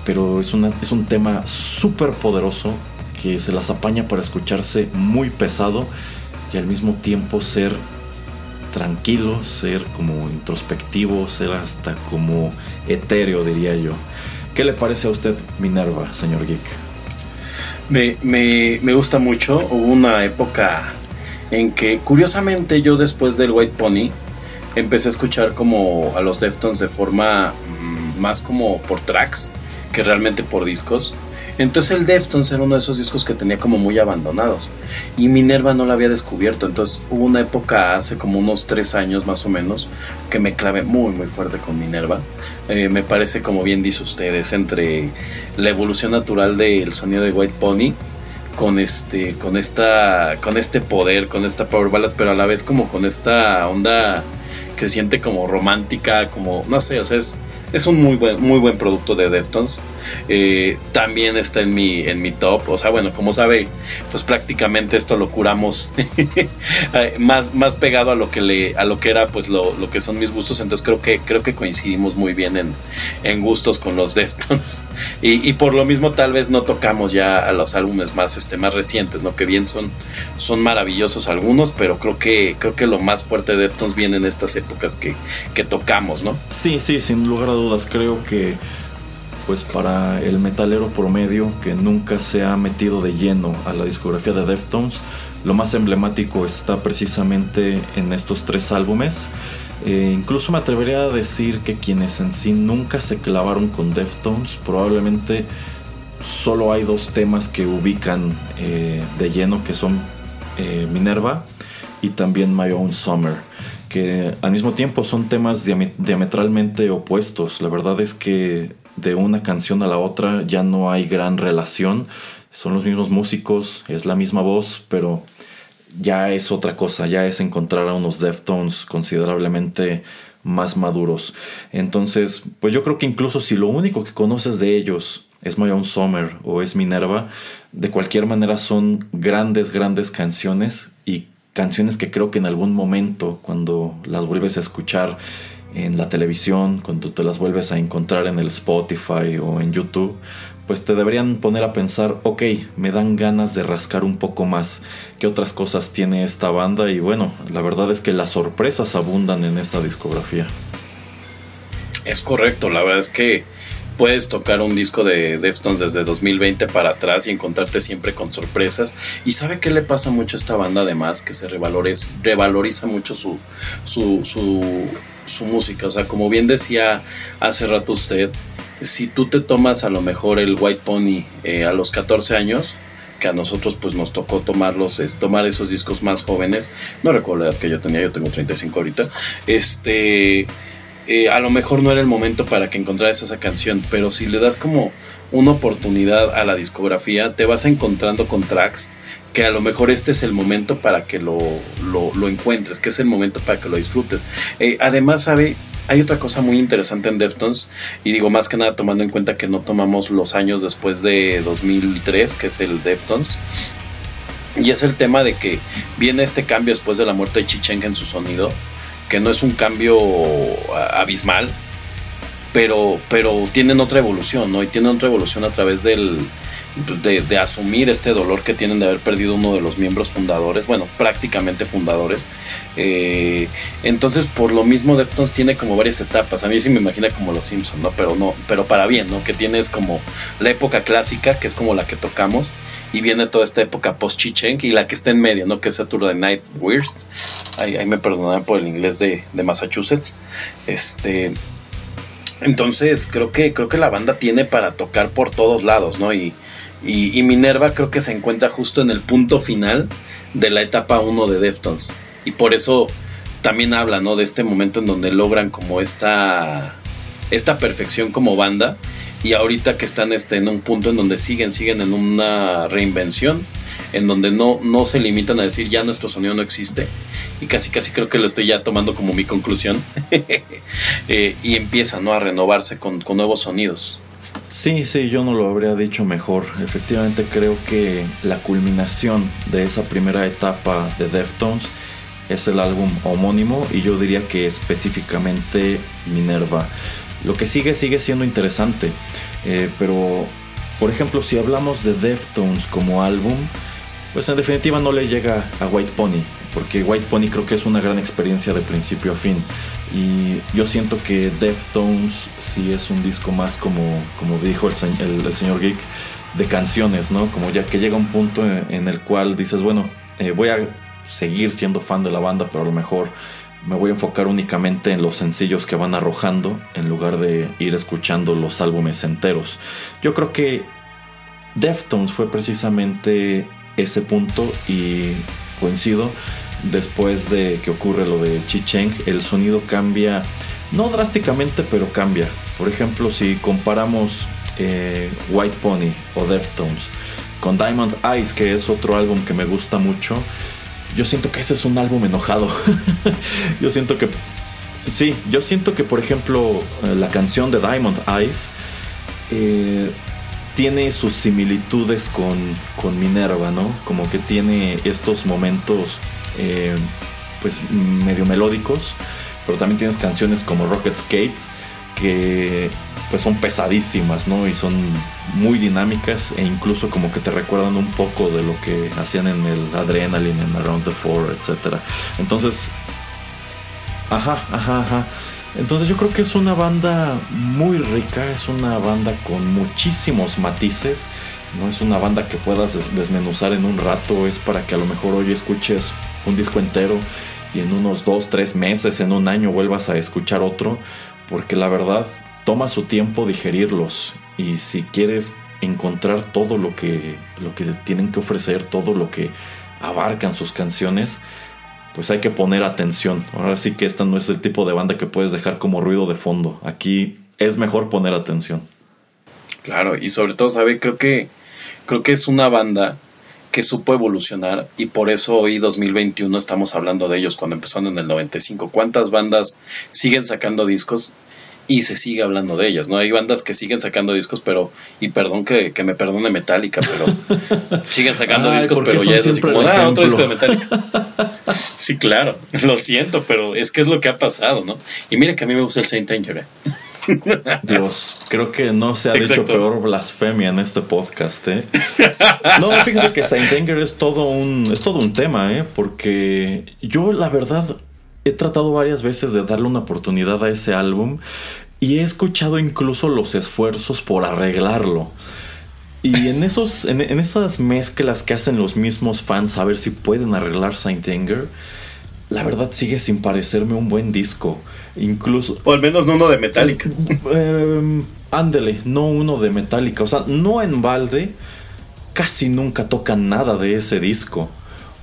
pero es, una, es un tema súper poderoso que se las apaña para escucharse muy pesado y al mismo tiempo ser tranquilo, ser como introspectivo, ser hasta como etéreo diría yo. ¿Qué le parece a usted Minerva, señor Geek? Me, me, gusta mucho. Hubo una época en que, curiosamente, yo después del White Pony empecé a escuchar como a los Deftones de forma mm, más como por tracks que realmente por discos. Entonces el Deftones era uno de esos discos que tenía como muy abandonados. Y Minerva no lo había descubierto. Entonces hubo una época hace como unos tres años más o menos que me clavé muy muy fuerte con Minerva. Eh, me parece como bien dice ustedes entre la evolución natural del sonido de White Pony con este con esta con este poder con esta power ballad pero a la vez como con esta onda que siente como romántica como no sé o sea es es un muy buen, muy buen producto de Deftones. Eh, también está en mi, en mi top. O sea, bueno, como sabe, pues prácticamente esto lo curamos eh, más, más pegado a lo que le, a lo que era pues lo, lo, que son mis gustos. Entonces creo que, creo que coincidimos muy bien en, en gustos con los Deftones. Y, y, por lo mismo tal vez no tocamos ya a los álbumes más, este, más recientes, ¿no? Que bien son, son maravillosos algunos, pero creo que, creo que lo más fuerte de Deftones viene en estas épocas que, que tocamos, ¿no? Sí, sí, sin lugar a dudas creo que pues para el metalero promedio que nunca se ha metido de lleno a la discografía de Deftones, lo más emblemático está precisamente en estos tres álbumes. Eh, incluso me atrevería a decir que quienes en sí nunca se clavaron con Deftones, probablemente solo hay dos temas que ubican eh, de lleno, que son eh, Minerva y también My Own Summer que al mismo tiempo son temas diametralmente opuestos. La verdad es que de una canción a la otra ya no hay gran relación. Son los mismos músicos, es la misma voz, pero ya es otra cosa, ya es encontrar a unos Deftones considerablemente más maduros. Entonces, pues yo creo que incluso si lo único que conoces de ellos es My Own Summer o es Minerva, de cualquier manera son grandes, grandes canciones y canciones que creo que en algún momento, cuando las vuelves a escuchar en la televisión, cuando te las vuelves a encontrar en el Spotify o en YouTube, pues te deberían poner a pensar, ok, me dan ganas de rascar un poco más qué otras cosas tiene esta banda y bueno, la verdad es que las sorpresas abundan en esta discografía. Es correcto, la verdad es que puedes tocar un disco de Deftones desde 2020 para atrás y encontrarte siempre con sorpresas. Y sabe qué le pasa mucho a esta banda además, que se revaloriza, mucho su, su, su, música. O sea, como bien decía hace rato usted, si tú te tomas a lo mejor el White Pony eh, a los 14 años, que a nosotros pues nos tocó tomarlos, tomar esos discos más jóvenes, no recuerdo la edad que yo tenía, yo tengo 35 ahorita, este eh, a lo mejor no era el momento para que encontraras esa canción, pero si le das como una oportunidad a la discografía, te vas encontrando con tracks que a lo mejor este es el momento para que lo, lo, encuentres, que es el momento para que lo disfrutes. Eh, además, sabe, hay otra cosa muy interesante en Deftones, y digo más que nada tomando en cuenta que no tomamos los años después de 2003, que es el Deftones. Y es el tema de que viene este cambio después de la muerte de Chichenga en su sonido que no es un cambio abismal, pero, pero tienen otra evolución, ¿no? Y tienen otra evolución a través del, pues, de, asumir este dolor que tienen de haber perdido uno de los miembros fundadores, bueno, prácticamente fundadores. Eh, entonces, por lo mismo, Deftones tiene como varias etapas. A mí sí me imagina como los Simpsons, ¿no? Pero no, pero para bien, ¿no? Que tienes como la época clásica, que es como la que tocamos, y viene toda esta época post-Chichen, y la que está en medio, ¿no? Que es Saturday Night Worst. Ahí, me perdonarán por el inglés de, Massachusetts. Este. Entonces, creo que, creo que la banda tiene para tocar por todos lados, ¿no? Y, y, Minerva creo que se encuentra justo en el punto final de la etapa 1 de Deftones. Y por eso también habla, ¿no? De este momento en donde logran como esta, esta perfección como banda. Y ahorita que están este, en un punto en donde siguen, siguen en una reinvención, en donde no, no se limitan a decir ya nuestro sonido no existe. Y casi casi creo que lo estoy ya tomando como mi conclusión. Eh, y empiezan ¿no? a renovarse con, con nuevos sonidos. Sí, sí, yo no lo habría dicho mejor. Efectivamente creo que la culminación de esa primera etapa de Deftones es el álbum homónimo y yo diría que específicamente Minerva. Lo que sigue sigue siendo interesante, eh, pero por ejemplo si hablamos de Deftones como álbum, pues en definitiva no le llega a White Pony, porque White Pony creo que es una gran experiencia de principio a fin. Y yo siento que Deftones sí es un disco más como, como dijo el, señor Geek, de canciones, ¿no? Como ya que llega un punto en, el cual dices, bueno, eh, voy a seguir siendo fan de la banda, pero a lo mejor me voy a enfocar únicamente en los sencillos que van arrojando en lugar de ir escuchando los álbumes enteros. Yo creo que Deftones fue precisamente ese punto y coincido. Después de que ocurre lo de Chi-Cheng, el sonido cambia, no drásticamente, pero cambia. Por ejemplo, si comparamos eh, White Pony o Deftones con Diamond Eyes, que es otro álbum que me gusta mucho, yo siento que ese es un álbum enojado. yo siento que. Sí, yo siento que, por ejemplo, eh, la canción de Diamond Eyes eh, tiene sus similitudes con, con, Minerva, ¿no? Como que tiene estos momentos, eh, pues, medio melódicos, pero también tienes canciones como Rocket Skates que pues son pesadísimas, ¿no? Y son muy dinámicas e incluso como que te recuerdan un poco de lo que hacían en el Adrenaline, en Around the Four, etc. Entonces, ajá, ajá, ajá. Entonces yo creo que es una banda muy rica, es una banda con muchísimos matices, no es una banda que puedas desmenuzar en un rato, es para que a lo mejor hoy escuches un disco entero y en unos dos, tres meses, en un año vuelvas a escuchar otro, porque la verdad toma su tiempo digerirlos. Y si quieres encontrar todo lo que, lo que tienen que ofrecer, todo lo que abarcan sus canciones, pues hay que poner atención. Ahora sí que esta no es el tipo de banda que puedes dejar como ruido de fondo. Aquí es mejor poner atención. Claro, y sobre todo, ¿sabe? Creo que, creo que es una banda que supo evolucionar y por eso hoy 2021 estamos hablando de ellos cuando empezaron en el 95. ¿Cuántas bandas siguen sacando discos y se sigue hablando de ellas, ¿no? Hay bandas que siguen sacando discos, pero, y perdón que, me perdone Metallica, pero siguen sacando discos, pero ya es así como, ah, otro disco de Metallica. sí, claro, lo siento, pero es que es lo que ha pasado, ¿no? Y mira que a mí me gusta el Saint Anger, ¿eh? Dios, creo que no se ha dicho peor blasfemia en este podcast, ¿eh? No, fíjate que Saint Anger es todo un, es todo un tema, ¿eh? Porque yo, la verdad, he tratado varias veces de darle una oportunidad a ese álbum y he escuchado incluso los esfuerzos por arreglarlo. Y en, esos, en, esas mezclas que hacen los mismos fans a ver si pueden arreglar Saint Anger, la verdad sigue sin parecerme un buen disco. Incluso. O al menos no uno de Metallica. Eh, ándele, no uno de Metallica. O sea, no en balde. Casi nunca tocan nada de ese disco.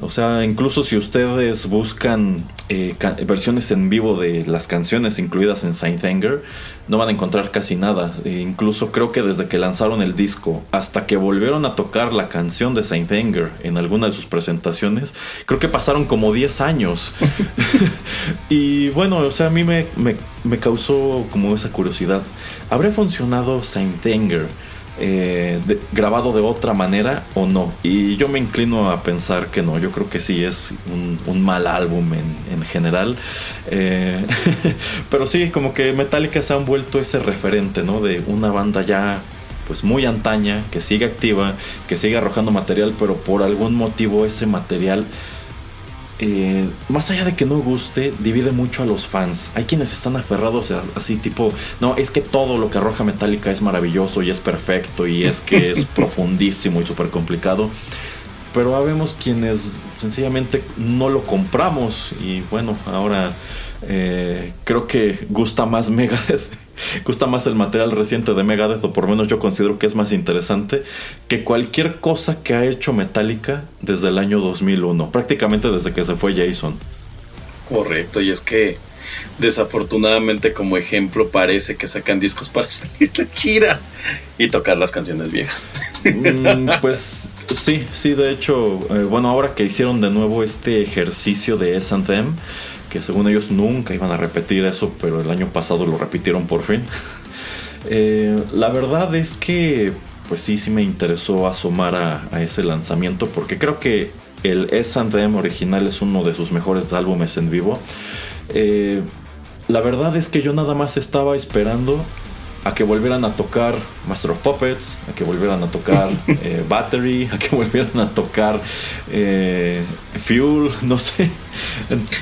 O sea, incluso si ustedes buscan eh, versiones en vivo de las canciones incluidas en Saint Anger, no van a encontrar casi nada. E incluso creo que desde que lanzaron el disco hasta que volvieron a tocar la canción de Saint Anger en alguna de sus presentaciones, creo que pasaron como 10 años. y bueno, o sea, a mí me, me causó como esa curiosidad. ¿Habrá funcionado Saint Anger? Eh, grabado de otra manera o no. Y yo me inclino a pensar que no, yo creo que sí es un, mal álbum en, general. Eh, pero sí, como que Metallica se han vuelto ese referente, ¿no? De una banda ya pues muy antaña, que sigue activa, que sigue arrojando material, pero por algún motivo ese material eh, más allá de que no guste, divide mucho a los fans. Hay quienes están aferrados así tipo, no, es que todo lo que arroja Metallica es maravilloso y es perfecto y es que es profundísimo y súper complicado. Pero habemos quienes sencillamente no lo compramos y bueno, ahora Eh, creo que gusta más Megadeth, gusta más el material reciente de Megadeth, o por lo menos yo considero que es más interesante que cualquier cosa que ha hecho Metallica desde el año 2001, prácticamente desde que se fue Jason. Correcto, y es que desafortunadamente como ejemplo parece que sacan discos para salir de gira y tocar las canciones viejas. Mm, pues sí, sí, de hecho, eh, bueno, ahora que hicieron de nuevo este ejercicio de S&M, que según ellos nunca iban a repetir eso, pero el año pasado lo repitieron por fin. Eh, la verdad es que, pues sí, sí me interesó asomar a, ese lanzamiento, porque creo que el S&M original es uno de sus mejores álbumes en vivo. Eh, la verdad es que yo nada más estaba esperando a que volvieran a tocar Master of Puppets, a que volvieran a tocar eh, Battery, a que volvieran a tocar eh, Fuel, no sé.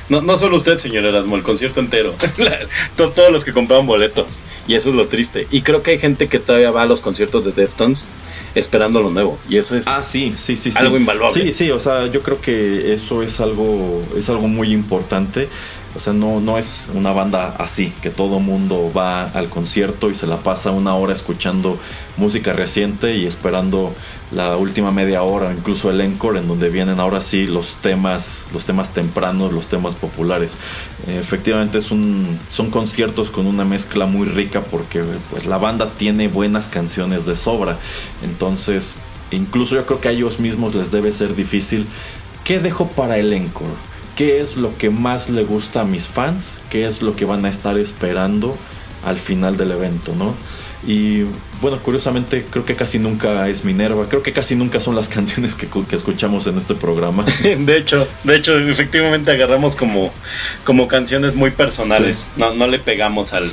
No, no solo usted, señor Erasmo, el concierto entero. Todos los que compraban boletos. Y eso es lo triste. Y creo que hay gente que todavía va a los conciertos de Deftones esperando lo nuevo. Y eso es ah, sí, sí, sí, algo invaluable. Sí, sí, o sea, yo creo que eso es algo, es algo muy importante. O sea, no, no es una banda así, que todo mundo va al concierto y se la pasa una hora escuchando música reciente y esperando la última media hora, incluso el encore, en donde vienen ahora sí los temas, los temas tempranos, los temas populares. efectivamente son conciertos con una mezcla muy rica porque pues, la banda tiene buenas canciones de sobra. Entonces, incluso yo creo que a ellos mismos les debe ser difícil. ¿Qué dejo para el encore? Qué es lo que más le gusta a mis fans, qué es lo que van a estar esperando al final del evento, ¿no? Y bueno, curiosamente creo que casi nunca es Minerva, creo que casi nunca son las canciones que, escuchamos en este programa. De hecho, de hecho, efectivamente agarramos como, como canciones muy personales, no, no le pegamos al,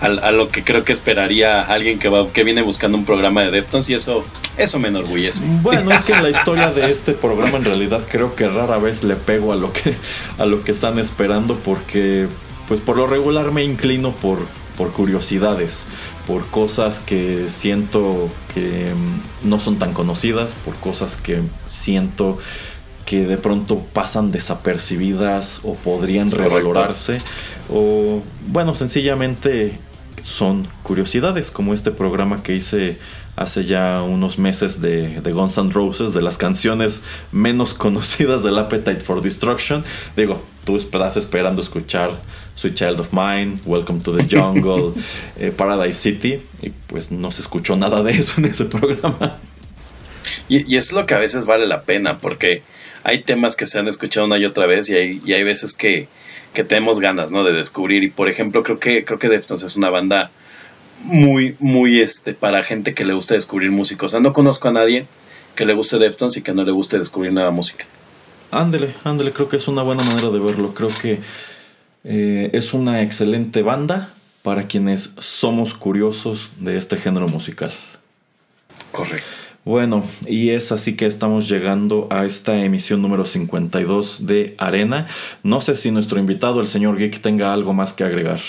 a, lo que creo que esperaría alguien que va que viene buscando un programa de Deftones y eso eso me enorgullece. Bueno, es que en la historia de este programa en realidad creo que rara vez le pego a lo que a lo que están esperando porque pues por lo regular me inclino por por curiosidades, por cosas que siento que mm, no son tan conocidas, por cosas que siento que de pronto pasan desapercibidas o podrían revalorarse o bueno sencillamente son curiosidades, como este programa que hice hace ya unos meses de, de Guns N' Roses, de las canciones menos conocidas del Appetite for Destruction. Digo, tú estás esperando escuchar Sweet Child of Mine, Welcome to the Jungle, eh, Paradise City, y pues no se escuchó nada de eso en ese programa. Y, y, es lo que a veces vale la pena, porque hay temas que se han escuchado una y otra vez, y hay, y hay veces que que tenemos ganas, ¿no? De descubrir. Y por ejemplo, creo que, creo que Deftones es una banda muy, muy este, para gente que le gusta descubrir música. O sea, no conozco a nadie que le guste Deftones y que no le guste descubrir nueva música. Ándele, ándele, creo que es una buena manera de verlo. Creo que eh, es una excelente banda para quienes somos curiosos de este género musical. Correcto. Bueno, y es así que estamos llegando a esta emisión número 52 de Arena. No sé si nuestro invitado, el señor Geek, tenga algo más que agregar.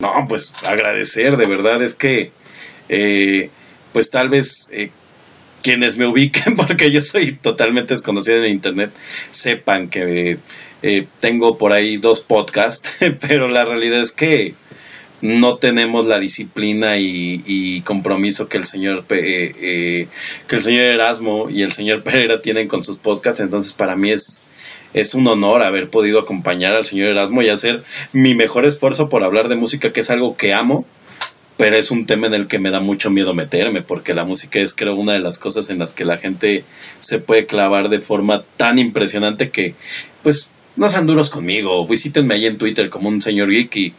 No, pues agradecer, de verdad es que, eh, pues tal vez eh, quienes me ubiquen, porque yo soy totalmente desconocido en Internet, sepan que eh, tengo por ahí dos podcasts, pero la realidad es que no tenemos la disciplina y, compromiso que el señor eh, eh, que el señor Erasmo y el señor Pereira tienen con sus podcasts. Entonces para mí es es un honor haber podido acompañar al señor Erasmo y hacer mi mejor esfuerzo por hablar de música que es algo que amo pero es un tema en el que me da mucho miedo meterme porque la música es creo una de las cosas en las que la gente se puede clavar de forma tan impresionante que pues no sean duros conmigo visítenme ahí en Twitter como un señor geek y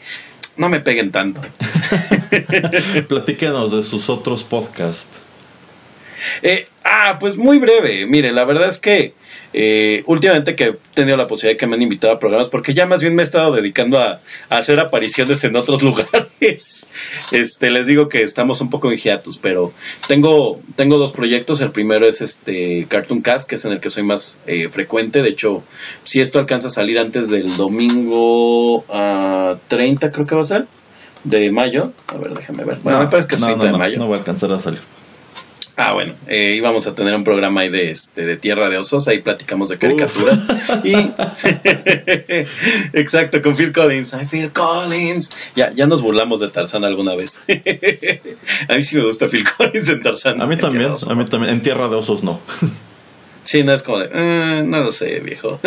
no me peguen tanto. Platíquenos de sus otros podcasts. Eh, ah, pues muy breve. Mire, la verdad es que eh, últimamente que he tenido la posibilidad de que me han invitado a programas, porque ya más bien me he estado dedicando a, hacer apariciones en otros lugares. Este, les digo que estamos un poco en hiatus, pero tengo, tengo dos proyectos. El primero es este Cartoon Cast, que es en el que soy más eh, frecuente. De hecho, si esto alcanza a salir antes del domingo a 30, creo que va a ser, de mayo. A ver, déjame ver. Bueno, me parece que es 30 de mayo. No va a alcanzar a salir. Ah, bueno, eh, íbamos a tener un programa ahí de, este, de Tierra de Osos, ahí platicamos de caricaturas. Y exacto, con Phil Collins. Ay, Phil Collins. Ya, ya nos burlamos de Tarzán alguna vez. a mí sí me gusta Phil Collins en Tarzán. A mí también, a mí también. En Tierra de Osos no. Sí, no es como de, eh, no lo sé, viejo.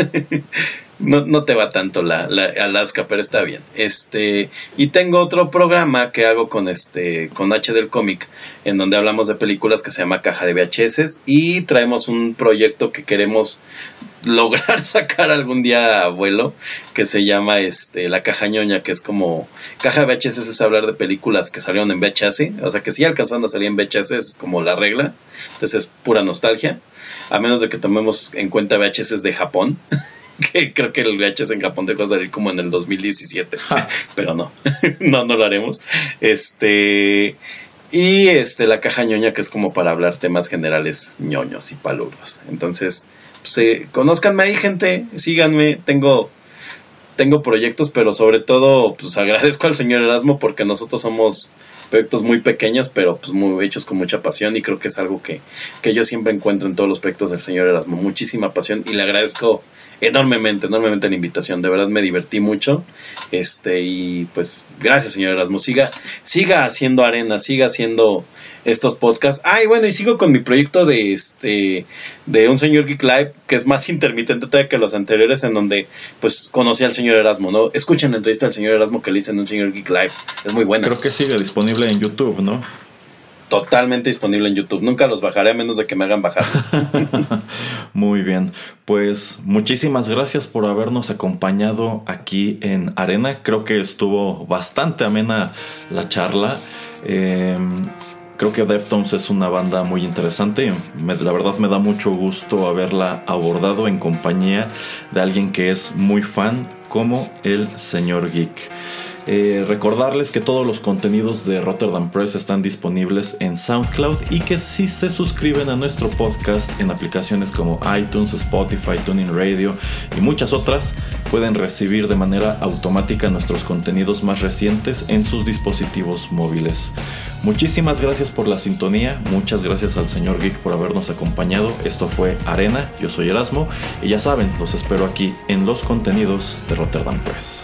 no, no, te va tanto la, la, Alaska, pero está bien. Este, y tengo otro programa que hago con este, con H del cómic, en donde hablamos de películas que se llama Caja de VHS y traemos un proyecto que queremos lograr sacar algún día a vuelo que se llama este la caja ñoña que es como caja de VHS es hablar de películas que salieron en VHS o sea que sí alcanzando a salir en VHS es como la regla entonces es pura nostalgia a menos de que tomemos en cuenta VHS de Japón. que creo que el VHS en Japón dejó de salir como en el 2017, pero no, no, no lo haremos. Este, y este, la caja ñoña que es como para hablar temas generales ñoños y palurdos. Entonces, pues, eh, conózcanme ahí, gente, síganme, tengo, tengo proyectos, pero sobre todo, pues agradezco al señor Erasmo porque nosotros somos proyectos muy pequeños, pero pues muy hechos con mucha pasión y creo que es algo que, que yo siempre encuentro en todos los proyectos del señor Erasmo, muchísima pasión y le agradezco enormemente, enormemente la invitación. De verdad me divertí mucho. Este, y pues, gracias, señor Erasmo. Siga, siga haciendo arena, siga haciendo estos podcasts. Ah, y bueno, y sigo con mi proyecto de este, de un señor Geek Live, que es más intermitente todavía que los anteriores, en donde pues conocí al señor Erasmo, ¿no? Escuchen la entrevista del señor Erasmo que le hice en un señor Geek Live. Es muy buena. Creo que sigue disponible en YouTube, ¿no? Totalmente disponible en YouTube. Nunca los bajaré a menos de que me hagan bajarlos. Muy bien. Pues muchísimas gracias por habernos acompañado aquí en Arena. Creo que estuvo bastante amena la charla. Em, creo que Deftones es una banda muy interesante. la verdad me da mucho gusto haberla abordado en compañía de alguien que es muy fan como el señor Geek. Eh, recordarles que todos los contenidos de Rotterdam Press están disponibles en SoundCloud y que si se suscriben a nuestro podcast en aplicaciones como iTunes, Spotify, Tuning Radio y muchas otras, pueden recibir de manera automática nuestros contenidos más recientes en sus dispositivos móviles. Muchísimas gracias por la sintonía, muchas gracias al señor Geek por habernos acompañado. Esto fue Arena, yo soy Erasmo y ya saben, los espero aquí en los contenidos de Rotterdam Press.